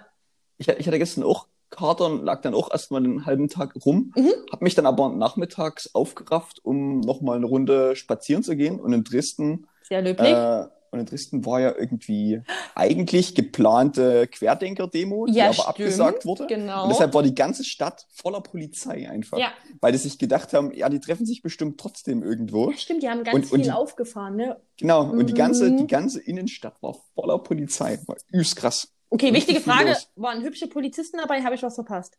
Ich, ich hatte gestern auch Kater und lag dann auch erstmal einen halben Tag rum, Mhm. hab mich dann aber nachmittags aufgerafft, um nochmal eine Runde spazieren zu gehen. Und in Dresden, sehr löblich. äh, und in Dresden war ja irgendwie eigentlich geplante Querdenker-Demo, die Ja, aber stimmt. abgesagt wurde. Genau. Und deshalb war die ganze Stadt voller Polizei einfach. ja. Weil die sich gedacht haben, ja, die treffen sich bestimmt trotzdem irgendwo. ja, stimmt. Die haben ganz Und- und viel die- aufgefahren, ne? Genau, und die ganze, Mhm. die ganze Innenstadt war voller Polizei. War übelst krass. Okay, Richtig wichtige Frage. los. Waren hübsche Polizisten dabei? Habe ich was verpasst?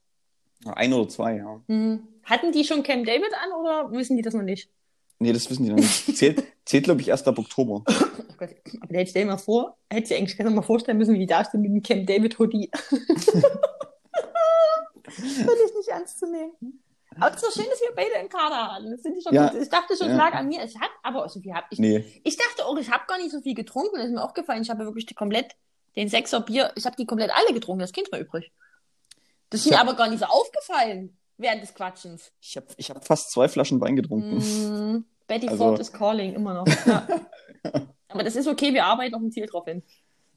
Ein oder zwei, ja. Hm. Hatten die schon Camp David an oder wissen die das noch nicht? Nee, das wissen die noch nicht. Zählt, (laughs) zählt glaube ich, erst ab Oktober. Oh Gott, aber hätte ich dir mal vor, hätte ich eigentlich gerne mal vorstellen müssen, wie da steht mit dem Camp David Hoodie. (laughs) (laughs) Würde ich nicht ernst zu nehmen. Aber es ist doch schön, dass wir beide einen Kader hatten. Das finde ich schon Ja. gut. Ich dachte schon, es Ja. lag an mir. Es hat aber so viel hab ich. Nee. Ich dachte auch, ich habe gar nicht so viel getrunken. Das ist mir aufgefallen. Ich habe wirklich die komplett den Sechser Bier. Ich habe die komplett alle getrunken. Das Kind war übrig. Das ist Ich mir hab- aber gar nicht so aufgefallen während des Quatschens. Ich habe ich hab fast zwei Flaschen Wein getrunken. Mm, Betty Also- Ford is calling, immer noch. (laughs) Ja. Aber das ist okay, wir arbeiten auf ein Ziel drauf hin.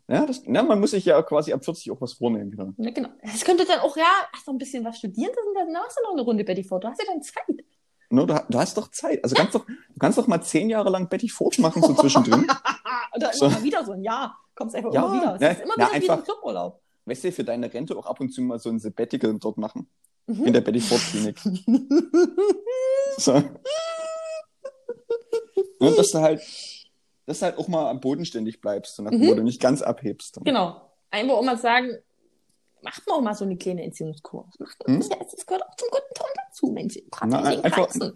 Ja, das, na, man muss sich ja quasi ab 40 auch was vornehmen wieder. Ja, genau. Das könnte dann auch, ja, hast du ein bisschen was studieren, dann hast du noch eine Runde Betty Ford. Du hast ja dann Zeit. No, du, du hast doch Zeit. Also kannst doch, du kannst doch mal zehn Jahre lang Betty Ford machen, so zwischendrin. (laughs) Oder So. immer mal wieder so ein Jahr. Kommst einfach Ja, immer wieder. Es ne, ist immer na, wieder wie ein einfach- Cluburlaub. Weißt du, für deine Rente auch ab und zu mal so ein Sabbatical dort machen. Mhm. In der Betty Ford Klinik. (laughs) So. Und dass du halt, dass du halt auch mal am bodenständig bleibst, so nach Mhm. Motto, nicht ganz abhebst. genau. Einfach auch mal sagen, macht man auch mal so eine kleine Entziehungskur. Das, macht, Mhm. das, das gehört auch zum guten Ton dazu, Mensch. Na, einfach-.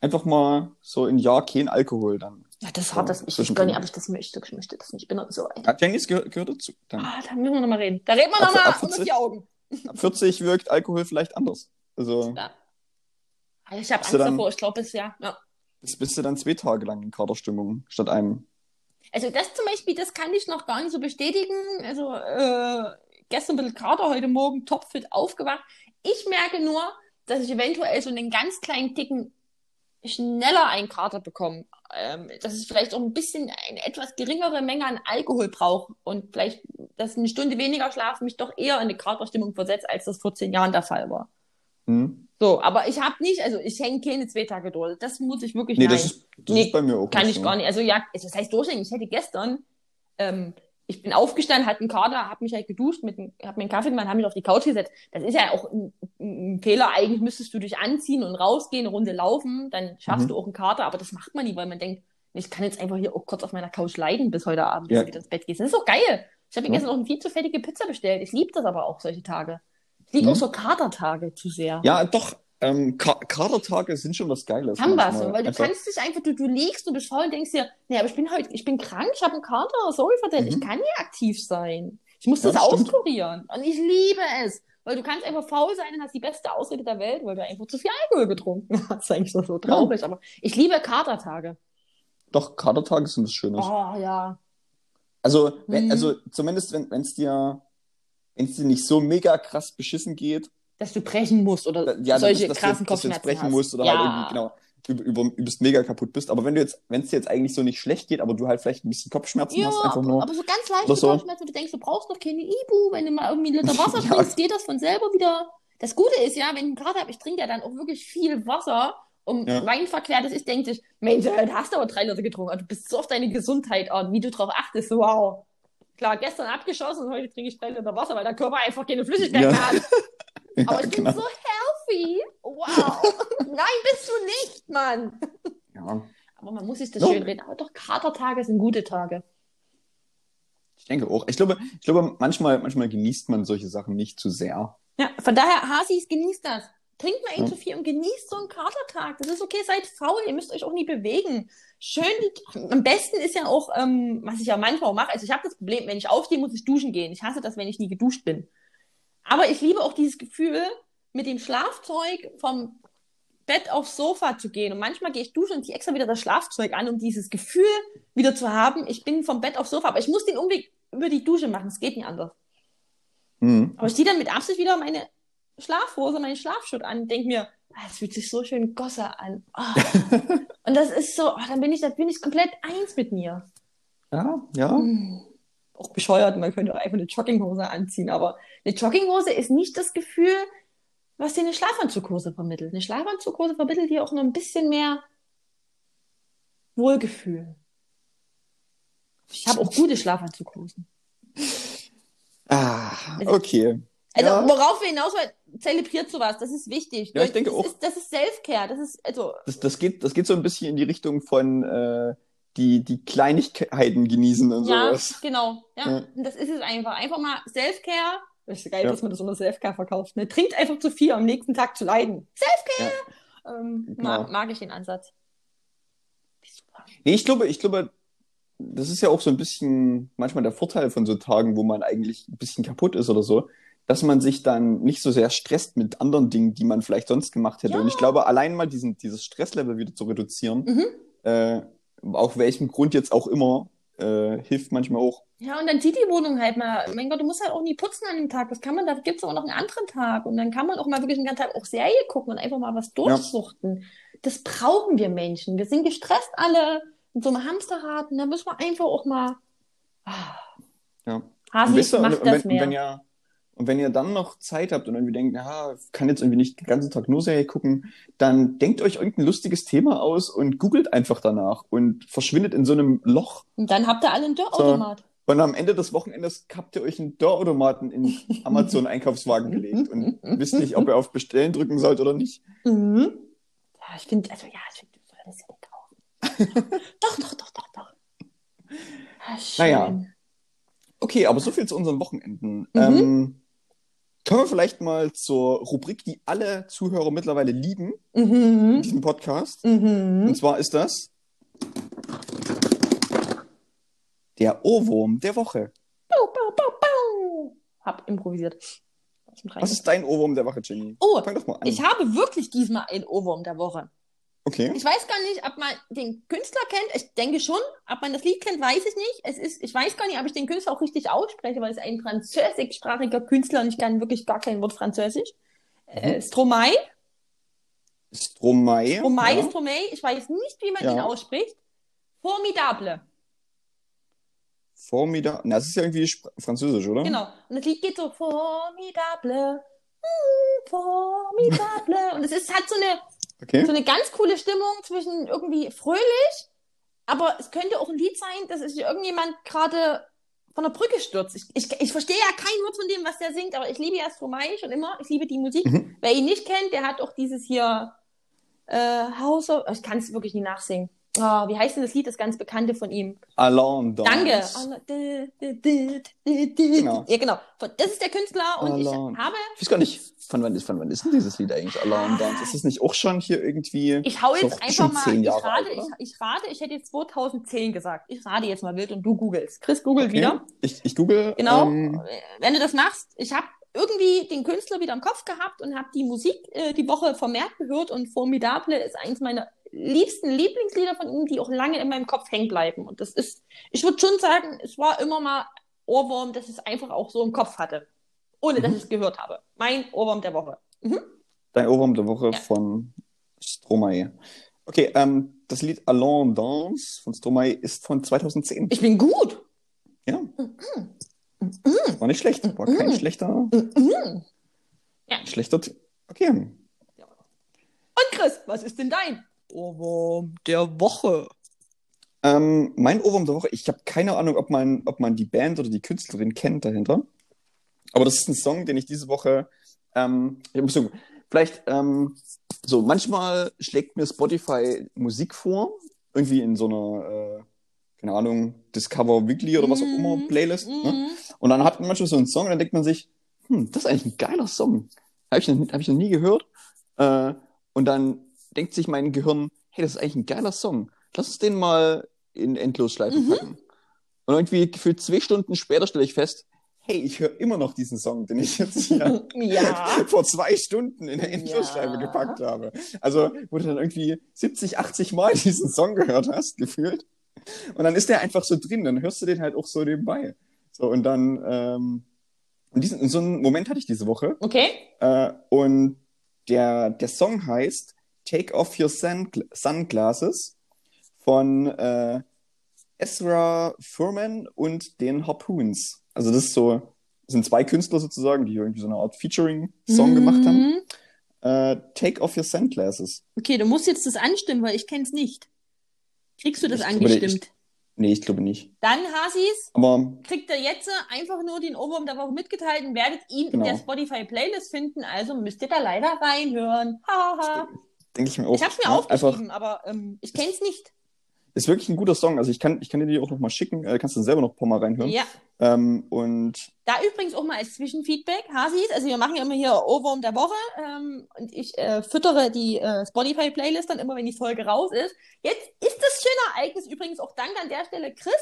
Einfach mal so ein Jahr kein Alkohol dann. Ja, das so hat das. Ich weiß gar nicht, ob ich das möchte. Ich möchte das nicht. Ich bin so alt. Ja, gehört, gehört dazu. Dann. Ah, da müssen wir noch mal reden. Da reden wir Ab- noch mal ab unter 40? die Augen. Ab 40 wirkt Alkohol vielleicht anders. Also Ja. Ich habe Angst dann- davor. Ich glaube, es ja. ja. bist, bist du dann zwei Tage lang in Katerstimmung statt einem. Also das zum Beispiel, das kann ich noch gar nicht so bestätigen. Also äh, gestern ein bisschen Kater, heute Morgen topfit aufgewacht. Ich merke nur, dass ich eventuell so einen ganz kleinen Ticken schneller einen Kater bekomme. Ähm, dass es vielleicht auch ein bisschen eine etwas geringere Menge an Alkohol braucht und vielleicht, dass eine Stunde weniger Schlaf mich doch eher in eine Katerstimmung versetzt, als das vor zehn Jahren der Fall war. Hm? So, aber ich habe nicht, also ich hänge keine zwei Tage durch. Das muss ich wirklich Nee, nein. das, ist, das Nee, ist bei mir auch Kann nicht ich so. gar nicht. Also ja, also das heißt durchhängen. Ich hätte gestern, ähm, ich bin aufgestanden, hatte einen Kater, habe mich halt geduscht, mit, einem- hab mir einen Kaffee gemacht, habe mich auf die Couch gesetzt. Das ist ja auch ein, ein Fehler. Eigentlich müsstest du dich anziehen und rausgehen, eine Runde laufen, dann schaffst Mhm. du auch einen Kater. Aber das macht man nie, weil man denkt, ich kann jetzt einfach hier auch kurz auf meiner Couch leiden bis heute Abend, bis Ja. du wieder ins Bett gehst. Das ist doch geil. Ich habe mir Ja. gestern noch eine viel zu fettige Pizza bestellt. Ich liebe das aber auch, solche Tage. Ich liebe Mhm. auch so Katertage zu sehr. Ja, doch. Ähm, Ka Kadertage sind schon was Geiles. Haben was, manchmal. weil du Einfach- kannst dich einfach, du, du liegst, du bist faul und denkst dir, nee, aber ich bin heute, ich bin krank, ich habe einen Kater, sorry für das, Mhm. ich kann nicht aktiv sein. Ich muss Ja, das das auskurieren. Und ich liebe es. Weil du kannst einfach faul sein und hast die beste Ausrede der Welt, weil du einfach zu viel Alkohol getrunken (laughs) hast. Das ist eigentlich so, so traurig. Aber ich liebe Katertage. Doch, Kadertage sind was Schönes. Oh, ja. Also, wenn, Mhm. also zumindest wenn es dir, wenn's dir nicht so mega krass beschissen geht, Dass du brechen musst oder ja, solche dass, krassen dass, du jetzt Kopfschmerzen brechen hast. musst oder ja. halt irgendwie, genau, über, über, übelst mega kaputt bist. Aber wenn du jetzt, wenn es dir jetzt eigentlich so nicht schlecht geht, aber du halt vielleicht ein bisschen Kopfschmerzen Ja, hast, einfach aber, nur. aber so ganz leichte so. Kopfschmerzen, du denkst, du brauchst noch keine Ibu, wenn du mal irgendwie einen Liter (laughs) Wasser Ja. trinkst, geht das von selber wieder. Das Gute ist ja, wenn ich Kater habe, ich trinke ja dann auch wirklich viel Wasser und Ja. Wein verklärt ist, denke ich, Mensch, äh, du hast aber drei Liter getrunken, du bist so auf deine Gesundheit und wie du drauf achtest, wow. Klar, gestern abgeschossen und heute trinke ich drei Liter Wasser, weil der Körper einfach keine Flüssigkeit mehr hat. (laughs) Ja, Aber ich genau. bin so healthy. Wow. (laughs) Nein, bist du nicht, Mann. ja, Aber man muss sich das No. schön reden. Aber doch, Katertage sind gute Tage. ich denke auch. Ich glaube, ich glaube, manchmal, manchmal genießt man solche Sachen nicht zu sehr. Ja, von daher, Hasis, genießt das. Trinkt mal nicht zu viel und genießt so einen Katertag. Das ist okay, seid faul, ihr müsst euch auch nie bewegen. Schön, am besten ist ja auch, ähm, was ich ja manchmal auch mache, also ich habe das Problem, wenn ich aufstehe, muss ich duschen gehen. Ich hasse das, wenn ich nie geduscht bin. Aber ich liebe auch dieses Gefühl, mit dem Schlafzeug vom Bett aufs Sofa zu gehen. Und manchmal gehe ich duschen und ziehe extra wieder das Schlafzeug an, um dieses Gefühl wieder zu haben. Ich bin vom Bett aufs Sofa, aber ich muss den Umweg über die Dusche machen. Es geht nicht anders. Mhm. Aber ich ziehe dann mit Absicht wieder meine Schlafhose, meinen Schlafschutt an und denke mir, ah, das fühlt sich so schön Gosse an. Ah. (laughs) und das ist so, ah, dann bin ich, dann bin ich komplett eins mit mir. Ja, ja. Hm. Auch bescheuert, man könnte auch einfach eine Jogginghose anziehen, aber eine Jogginghose ist nicht das Gefühl, was dir eine Schlafanzughose vermittelt. Eine Schlafanzughose vermittelt dir auch nur ein bisschen mehr Wohlgefühl. Ich habe auch gute Schlafanzughosen. Ah, okay. Also, Ja. worauf wir hinaus wollen, zelebriert sowas, das ist wichtig. Ja, ich denke das auch. Ist, das ist Self-Care, das ist, also, Das, das, geht, das geht so ein bisschen in die Richtung von äh, die, die Kleinigkeiten genießen und ja, sowas. genau. Ja, Ja. Und das ist es einfach. Einfach mal Self-Care. Das ist geil, Ja. dass man das unter Self-Care verkauft. Ne? Trinkt einfach zu viel, am nächsten Tag zu leiden. Self-Care! Ähm, Genau. mag, mag ich den Ansatz. Nee, ich glaube, ich glaube, das ist ja auch so ein bisschen manchmal der Vorteil von so Tagen, wo man eigentlich ein bisschen kaputt ist oder so, dass man sich dann nicht so sehr stresst mit anderen Dingen, die man vielleicht sonst gemacht hätte. Ja. Und ich glaube, allein mal diesen, dieses Stresslevel wieder zu reduzieren, Mhm. äh, auf welchem Grund jetzt auch immer, äh, hilft manchmal auch. Ja, und dann sieht die Wohnung halt mal. Mein Gott, du musst halt auch nie putzen an dem Tag. Das kann man, da gibt's auch noch einen anderen Tag. Und dann kann man auch mal wirklich einen ganzen Tag auch Serie gucken und einfach mal was durchsuchten. Das brauchen wir Menschen. Wir sind gestresst alle in so einem Hamsterrad. Und da müssen wir einfach auch mal. Ah. Ja. Hasi, macht und, das wenn, und wenn mehr. Und wenn ihr dann noch Zeit habt und irgendwie denkt, ja, kann jetzt irgendwie nicht den ganzen Tag nur Serie gucken, dann denkt euch irgendein lustiges Thema aus und googelt einfach danach und verschwindet in so einem Loch. Und dann habt ihr alle einen Dörrautomat. Und am Ende des Wochenendes habt ihr euch einen Dörrautomaten in (laughs) Amazon-Einkaufswagen gelegt und (laughs) wisst nicht, ob ihr auf Bestellen drücken sollt oder nicht. Mhm. Ja, ich finde, also ja, ich finde, du solltest ja nicht kaufen. (laughs) doch, doch, doch, doch, doch. Ah, schön. Naja. Okay, aber so viel zu unseren Wochenenden. Mhm. Ähm, kommen wir vielleicht mal zur Rubrik, die alle Zuhörer mittlerweile lieben in Mhm. diesem Podcast. Und Mhm. zwar ist das der Ohrwurm der Woche. Bau, bau, bau, bau. Hab improvisiert. Was ist dein Ohrwurm der Woche, Jenny? Oh, Fang doch mal an. ich habe wirklich diesmal einen Ohrwurm der Woche. Okay. Ich weiß gar nicht, ob man den Künstler kennt. Ich denke schon. Ob man das Lied kennt, weiß ich nicht. Es ist, ich weiß gar nicht, ob ich den Künstler auch richtig ausspreche, weil es ein französischsprachiger Künstler und ich kann wirklich gar kein Wort Französisch. Äh, Stromae. Stromae. Stromae, ja. Stromae. Ich weiß nicht, wie man Ja. ihn ausspricht. Formidable. Formida. Na, das ist ja irgendwie Spr Französisch, oder? Genau. Und das Lied geht so Formidable. mm, Formidable. Und es ist, hat so eine, Okay. so eine ganz coole Stimmung zwischen irgendwie fröhlich, aber es könnte auch ein Lied sein, dass sich irgendjemand gerade von der Brücke stürzt. Ich, ich, ich verstehe ja kein Wort von dem, was der singt, aber ich liebe ja Stromae schon immer. Ich liebe die Musik. Mhm. Wer ihn nicht kennt, der hat auch dieses hier äh, House of... Ich kann es wirklich nie nachsingen. Ah, wie heißt denn das Lied, das ganz bekannte von ihm? Dance. Danke. Genau. Ja, genau. Das ist der Künstler und ich Alain. habe... Ich weiß gar nicht, von wann ist, von wann ist denn dieses Lied eigentlich? Alain Dance. Ist das nicht auch schon hier irgendwie. Ich hau jetzt einfach schon mal, zehn ich Jahre rate, alt, ich, ich rate, ich hätte jetzt 2010 gesagt. Ich rate jetzt mal wild und du googelst. Chris googelt Okay. wieder. Ich, ich google. Genau. Ähm, Wenn du das machst, ich habe irgendwie den Künstler wieder im Kopf gehabt und habe die Musik äh, die Woche vermehrt gehört und Formidable ist eins meiner liebsten Lieblingslieder von ihm, die auch lange in meinem Kopf hängen bleiben. Und das ist, ich würde schon sagen, es war immer mal Ohrwurm, dass ich es einfach auch so im Kopf hatte, ohne dass Mhm. ich es gehört habe. Mein Ohrwurm der Woche. Mhm. Dein Ohrwurm der Woche Ja. von Stromae. Okay, ähm, das Lied Alain Dance von Stromae ist von 2010. Ich bin gut. Ja. War nicht schlecht. War kein schlechter, Mhm. schlechter. T okay. Und Chris, was ist denn dein Ohrwurm der Woche? Ähm, mein Ohrwurm der Woche, ich habe keine Ahnung, ob man, ob man die Band oder die Künstlerin kennt dahinter. Aber das ist ein Song, den ich diese Woche, ähm, ich sagen, vielleicht, ähm, so, manchmal schlägt mir Spotify Musik vor, irgendwie in so einer, äh, keine Ahnung, Discover Weekly oder was auch immer, Mhm. Playlist. Ne? Mhm. Und dann hat man manchmal so einen Song und dann denkt man sich, hm, das ist eigentlich ein geiler Song. Habe ich, noch- hab ich noch nie gehört. Äh, und dann denkt sich mein Gehirn, hey, das ist eigentlich ein geiler Song. Lass uns den mal in Endlosschleife Mhm. packen. Und irgendwie gefühlt zwei Stunden später stelle ich fest, hey, ich höre immer noch diesen Song, den ich jetzt hier (laughs) Ja. (laughs) vor zwei Stunden in der Endlosschleife Ja. gepackt habe. Also, wo du dann irgendwie 70, 80 Mal (laughs) diesen Song gehört hast, gefühlt. Und dann ist der einfach so drin, dann hörst du den halt auch so nebenbei. So, und dann, ähm, und diesen, so einen Moment hatte ich diese Woche. Okay. Äh, und der, der Song heißt Take Off Your Sun Sunglasses von äh, Ezra Furman und den Harpoons. Also das ist so, das sind zwei Künstler sozusagen, die irgendwie so eine Art Featuring-Song gemacht haben. Mhm. Äh, Take Off Your Sunglasses. Okay, du musst jetzt das anstimmen, weil ich kenn's nicht. Kriegst du das Ich glaube, angestimmt? Nee, ich glaube nicht. Dann, Hasis, Aber kriegt er jetzt einfach nur den Ohrwurm der Woche mitgeteilt und werdet ihn Genau. in der Spotify-Playlist finden. Also müsst ihr da leider reinhören. Haha. denke ich mir auch. Ich hab's mir ja, Einfach, aufgeschrieben, aber ähm, ich kenn's nicht. Ist wirklich ein guter Song. Also ich kann, ich kann dir die auch noch mal schicken. Äh, kannst du selber noch ein paar Mal reinhören. Ja. Ähm, und Da übrigens auch mal als Zwischenfeedback, Hasis, also wir machen ja immer hier Ohrwurm der Woche ähm, und ich äh, füttere die äh, Spotify-Playlist dann immer, wenn die Folge raus ist. Jetzt ist das schöne Ereignis übrigens auch Dank an der Stelle Chris,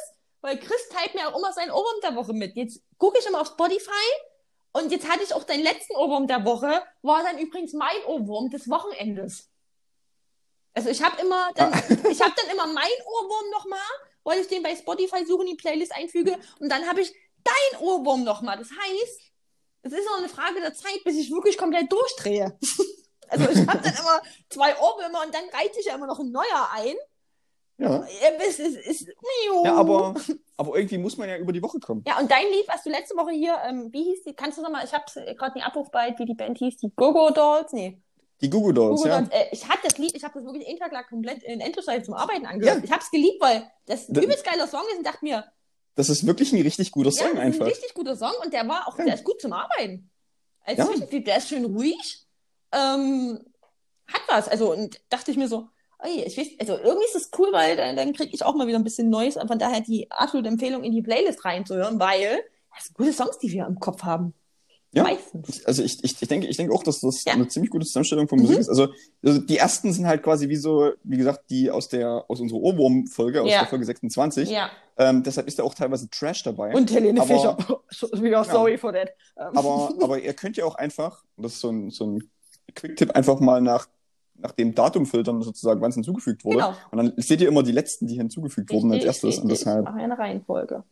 weil Chris teilt mir auch immer seinen Ohrwurm der Woche mit. Jetzt gucke ich immer auf Spotify und jetzt hatte ich auch deinen letzten Ohrwurm der Woche, war dann übrigens mein Ohrwurm des Wochenendes. Also ich habe immer dann, ich habe dann immer meinen Ohrwurm nochmal, weil ich den bei Spotify suche und die Playlist einfüge und dann habe ich dein Ohrwurm nochmal. Das heißt, es ist noch eine Frage der Zeit, bis ich wirklich komplett durchdrehe. (laughs) Also ich habe dann immer zwei Ohrwürmer und dann reiche ich ja immer noch ein neuer ein. ja. Es ist, es ist, Ja, aber, aber irgendwie muss man ja über die Woche kommen. Ja, und dein Lied, was du letzte Woche hier, ähm, wie hieß die, kannst du nochmal, ich habe gerade nicht abrufbar, wie die Band hieß, die Gogo Dolls? Nee, Die Google Dolls, Gogo ja. Dolls. Äh, ich hatte das Lied, ich habe das wirklich einen Tag lang komplett in Endlosschleife zum Arbeiten angehört. Ja. Ich habe es geliebt, weil das ein Da- übelst geiler Song ist und dachte mir, Das ist wirklich ein richtig guter ja, Song das ist einfach. ein richtig guter Song und der war auch, Ja. der ist gut zum Arbeiten. Als Ja. Der ist schön ruhig, ähm, hat was. Also, und dachte ich mir so, ey, ich weiß, also irgendwie ist das cool, weil dann, dann kriege ich auch mal wieder ein bisschen Neues. Von daher die absolute Empfehlung, in die Playlist reinzuhören, weil das sind gute Songs, die wir im Kopf haben. Ja. Meistens. Also ich, ich, ich, denke, ich denke auch, dass das Ja. eine ziemlich gute Zusammenstellung von Mhm. Musik ist. Also, also die ersten sind halt quasi wie so, wie gesagt, die aus der aus unserer Ohrwurm-Folge, aus Ja. der Folge 26. Ja. Ähm, deshalb ist da auch teilweise Trash dabei. Und Helene Aber- Fischer. (laughs) Wieder sorry for that. Ähm, aber, aber ihr könnt ja auch einfach, und das ist so ein, so ein Quick-Tipp, einfach mal nach nach dem Datum filtern, sozusagen, wann es hinzugefügt wurde. Genau. Und dann seht ihr immer die letzten, die hinzugefügt wurden als erstes. Und richtig. deshalb Ach, eine Reihenfolge.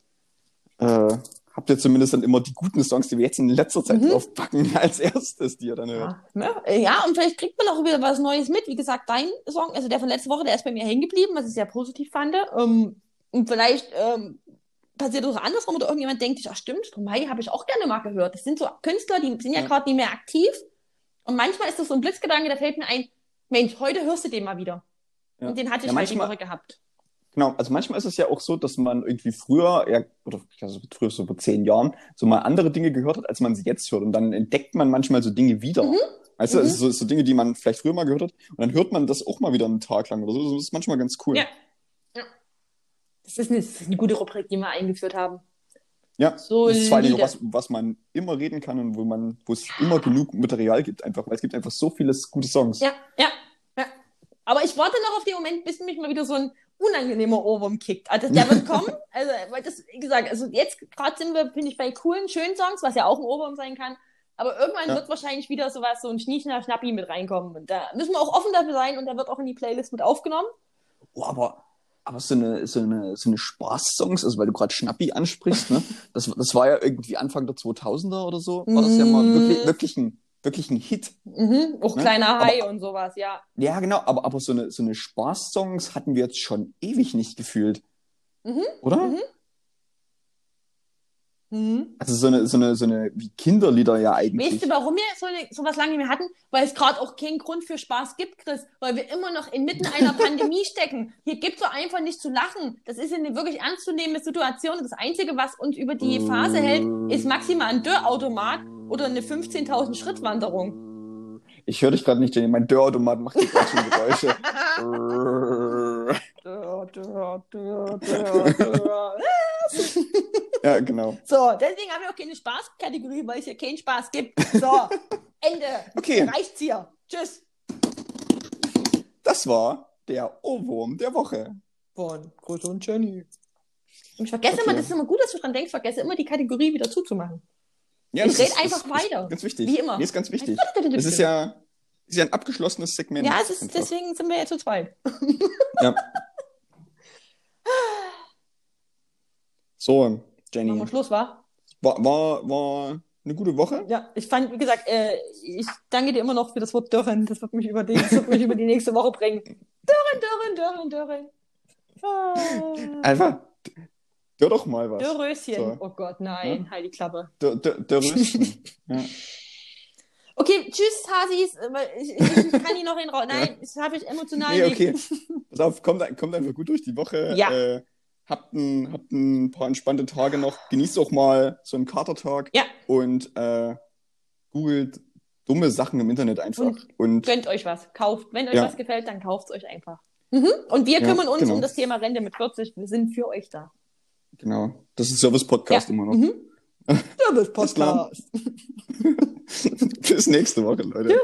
äh, habt ihr zumindest dann immer die guten Songs, die wir jetzt in letzter Zeit Mhm. draufpacken, als erstes, die ihr dann hört. Ja, ne? Ja, und vielleicht kriegt man auch wieder was Neues mit. Wie gesagt, dein Song, also der von letzter Woche, der ist bei mir hängen geblieben, was ich sehr positiv fand. Ähm, und vielleicht ähm, passiert es auch andersrum oder irgendjemand denkt sich, ach stimmt, Stromae habe ich auch gerne mal gehört. Das sind so Künstler, die sind ja, Ja. gerade nicht mehr aktiv. Und manchmal ist das so ein Blitzgedanke, da fällt mir ein, Mensch, heute hörst du den mal wieder. Ja. Und den hatte ich Ja, halt die manchmal- Woche gehabt. Genau, also manchmal ist es ja auch so, dass man irgendwie früher, ja, oder also früher so vor zehn Jahren, so mal andere Dinge gehört hat, als man sie jetzt hört. Und dann entdeckt man manchmal so Dinge wieder. Mhm. Weißt du, Mhm. also so, so Dinge, die man vielleicht früher mal gehört hat. Und dann hört man das auch mal wieder einen Tag lang oder so. Das ist manchmal ganz cool. Ja. Das ist, eine, das ist eine gute Rubrik, die wir eingeführt haben. Ja, So das ist vor Lieder. was, was man immer reden kann und wo man, wo es immer genug Material gibt, einfach, weil es gibt einfach so viele gute Songs. Ja, ja, ja. Aber ich warte noch auf den Moment, bis mich mal wieder so ein unangenehmer Ohrwurm kickt. Also der wird (laughs) kommen. Also, weil das, wie gesagt, also jetzt gerade sind wir, bin ich bei coolen, schönen Songs, was ja auch ein Ohrwurm sein kann. Aber irgendwann Ja. wird wahrscheinlich wieder sowas, so ein Schnieschner Schnappi mit reinkommen. Und da müssen wir auch offen dafür sein und der wird auch in die Playlist mit aufgenommen. Oh, aber, aber so eine, so eine, so eine Spaß-Songs, also weil du gerade Schnappi ansprichst, ne? Das, das war ja irgendwie Anfang der 2000er oder so, war das ja mal Mm. wirklich, wirklich ein, wirklich ein Hit. Mhm. Auch Ne? kleiner Aber- Hai und sowas, ja. Ja, genau, aber, aber so eine, so eine Spaß-Songs hatten wir jetzt schon ewig nicht gefühlt. Mhm. Oder? Mhm. Mhm. Also so eine, so eine, so eine, wie Kinderlieder ja eigentlich. Weißt du, warum wir so, eine, so was lange nicht mehr hatten? Weil es gerade auch keinen Grund für Spaß gibt, Chris. Weil wir immer noch inmitten einer (laughs) Pandemie stecken. Hier gibt's doch einfach nicht zu lachen. Das ist eine wirklich ernstzunehmende Situation. Das Einzige, was uns über die Phase hält, ist maximal ein Dörrautomat oder eine 15.000 Schrittwanderung. Ich höre dich gerade nicht, Jenny. Mein Dörrautomat macht die schon Geräusche. (laughs) (laughs) Dörr, dörr, dörr, dörr, dörr. Ja, genau. So, deswegen haben wir auch keine Spaßkategorie, weil es hier keinen Spaß gibt. So, Ende. Okay. Reicht's hier. Tschüss. Das war der Ohrwurm der Woche. Von Chris und Jenny. Und ich vergesse Okay. immer, das ist immer gut, dass du dran denkst, vergesse immer die Kategorie wieder zuzumachen. Ja, Ich das red ist- einfach ist weiter. Ganz wichtig. Wie immer. Nee, ist ganz wichtig. Das ist ja, ist ja ein abgeschlossenes Segment. Ja, es ist, deswegen sind wir jetzt zu zweit. Ja. (laughs) So, Machen Jenny. wir Schluss, wa? War, war, war eine gute Woche? Ja, ich fand, wie gesagt, äh, ich danke dir immer noch für das Wort Dörren. Das wird mich über die, wird mich über die nächste Woche bringen. Dörren, Dörren, Dörren, Dörren. Ah, Einfach, hör doch mal was. Dörröschen. So. Oh Gott, nein, halt die Klappe. Rösten. (laughs) ja. Okay, tschüss, Hasis. Ich, ich, ich kann die noch in Raum. (laughs) Nein, das habe ich emotional Nee, okay. (laughs) Pass auf, kommt, kommt einfach gut durch die Woche. Ja. Äh, habt, ein, habt ein paar entspannte Tage noch. Genießt auch mal so einen Katertag. Ja. Und äh, googelt dumme Sachen im Internet einfach. Und Und, Gönnt euch was. Kauft. Wenn euch Ja. was gefällt, dann kauft es euch einfach. Mhm. Und wir Ja, kümmern uns genau. um das Thema Rente mit 40. Wir sind für euch da. genau. Das ist Service-Podcast immer noch. Mhm. Service (laughs) Bis klar. (laughs) Bis nächste Woche, Leute. Tschüss.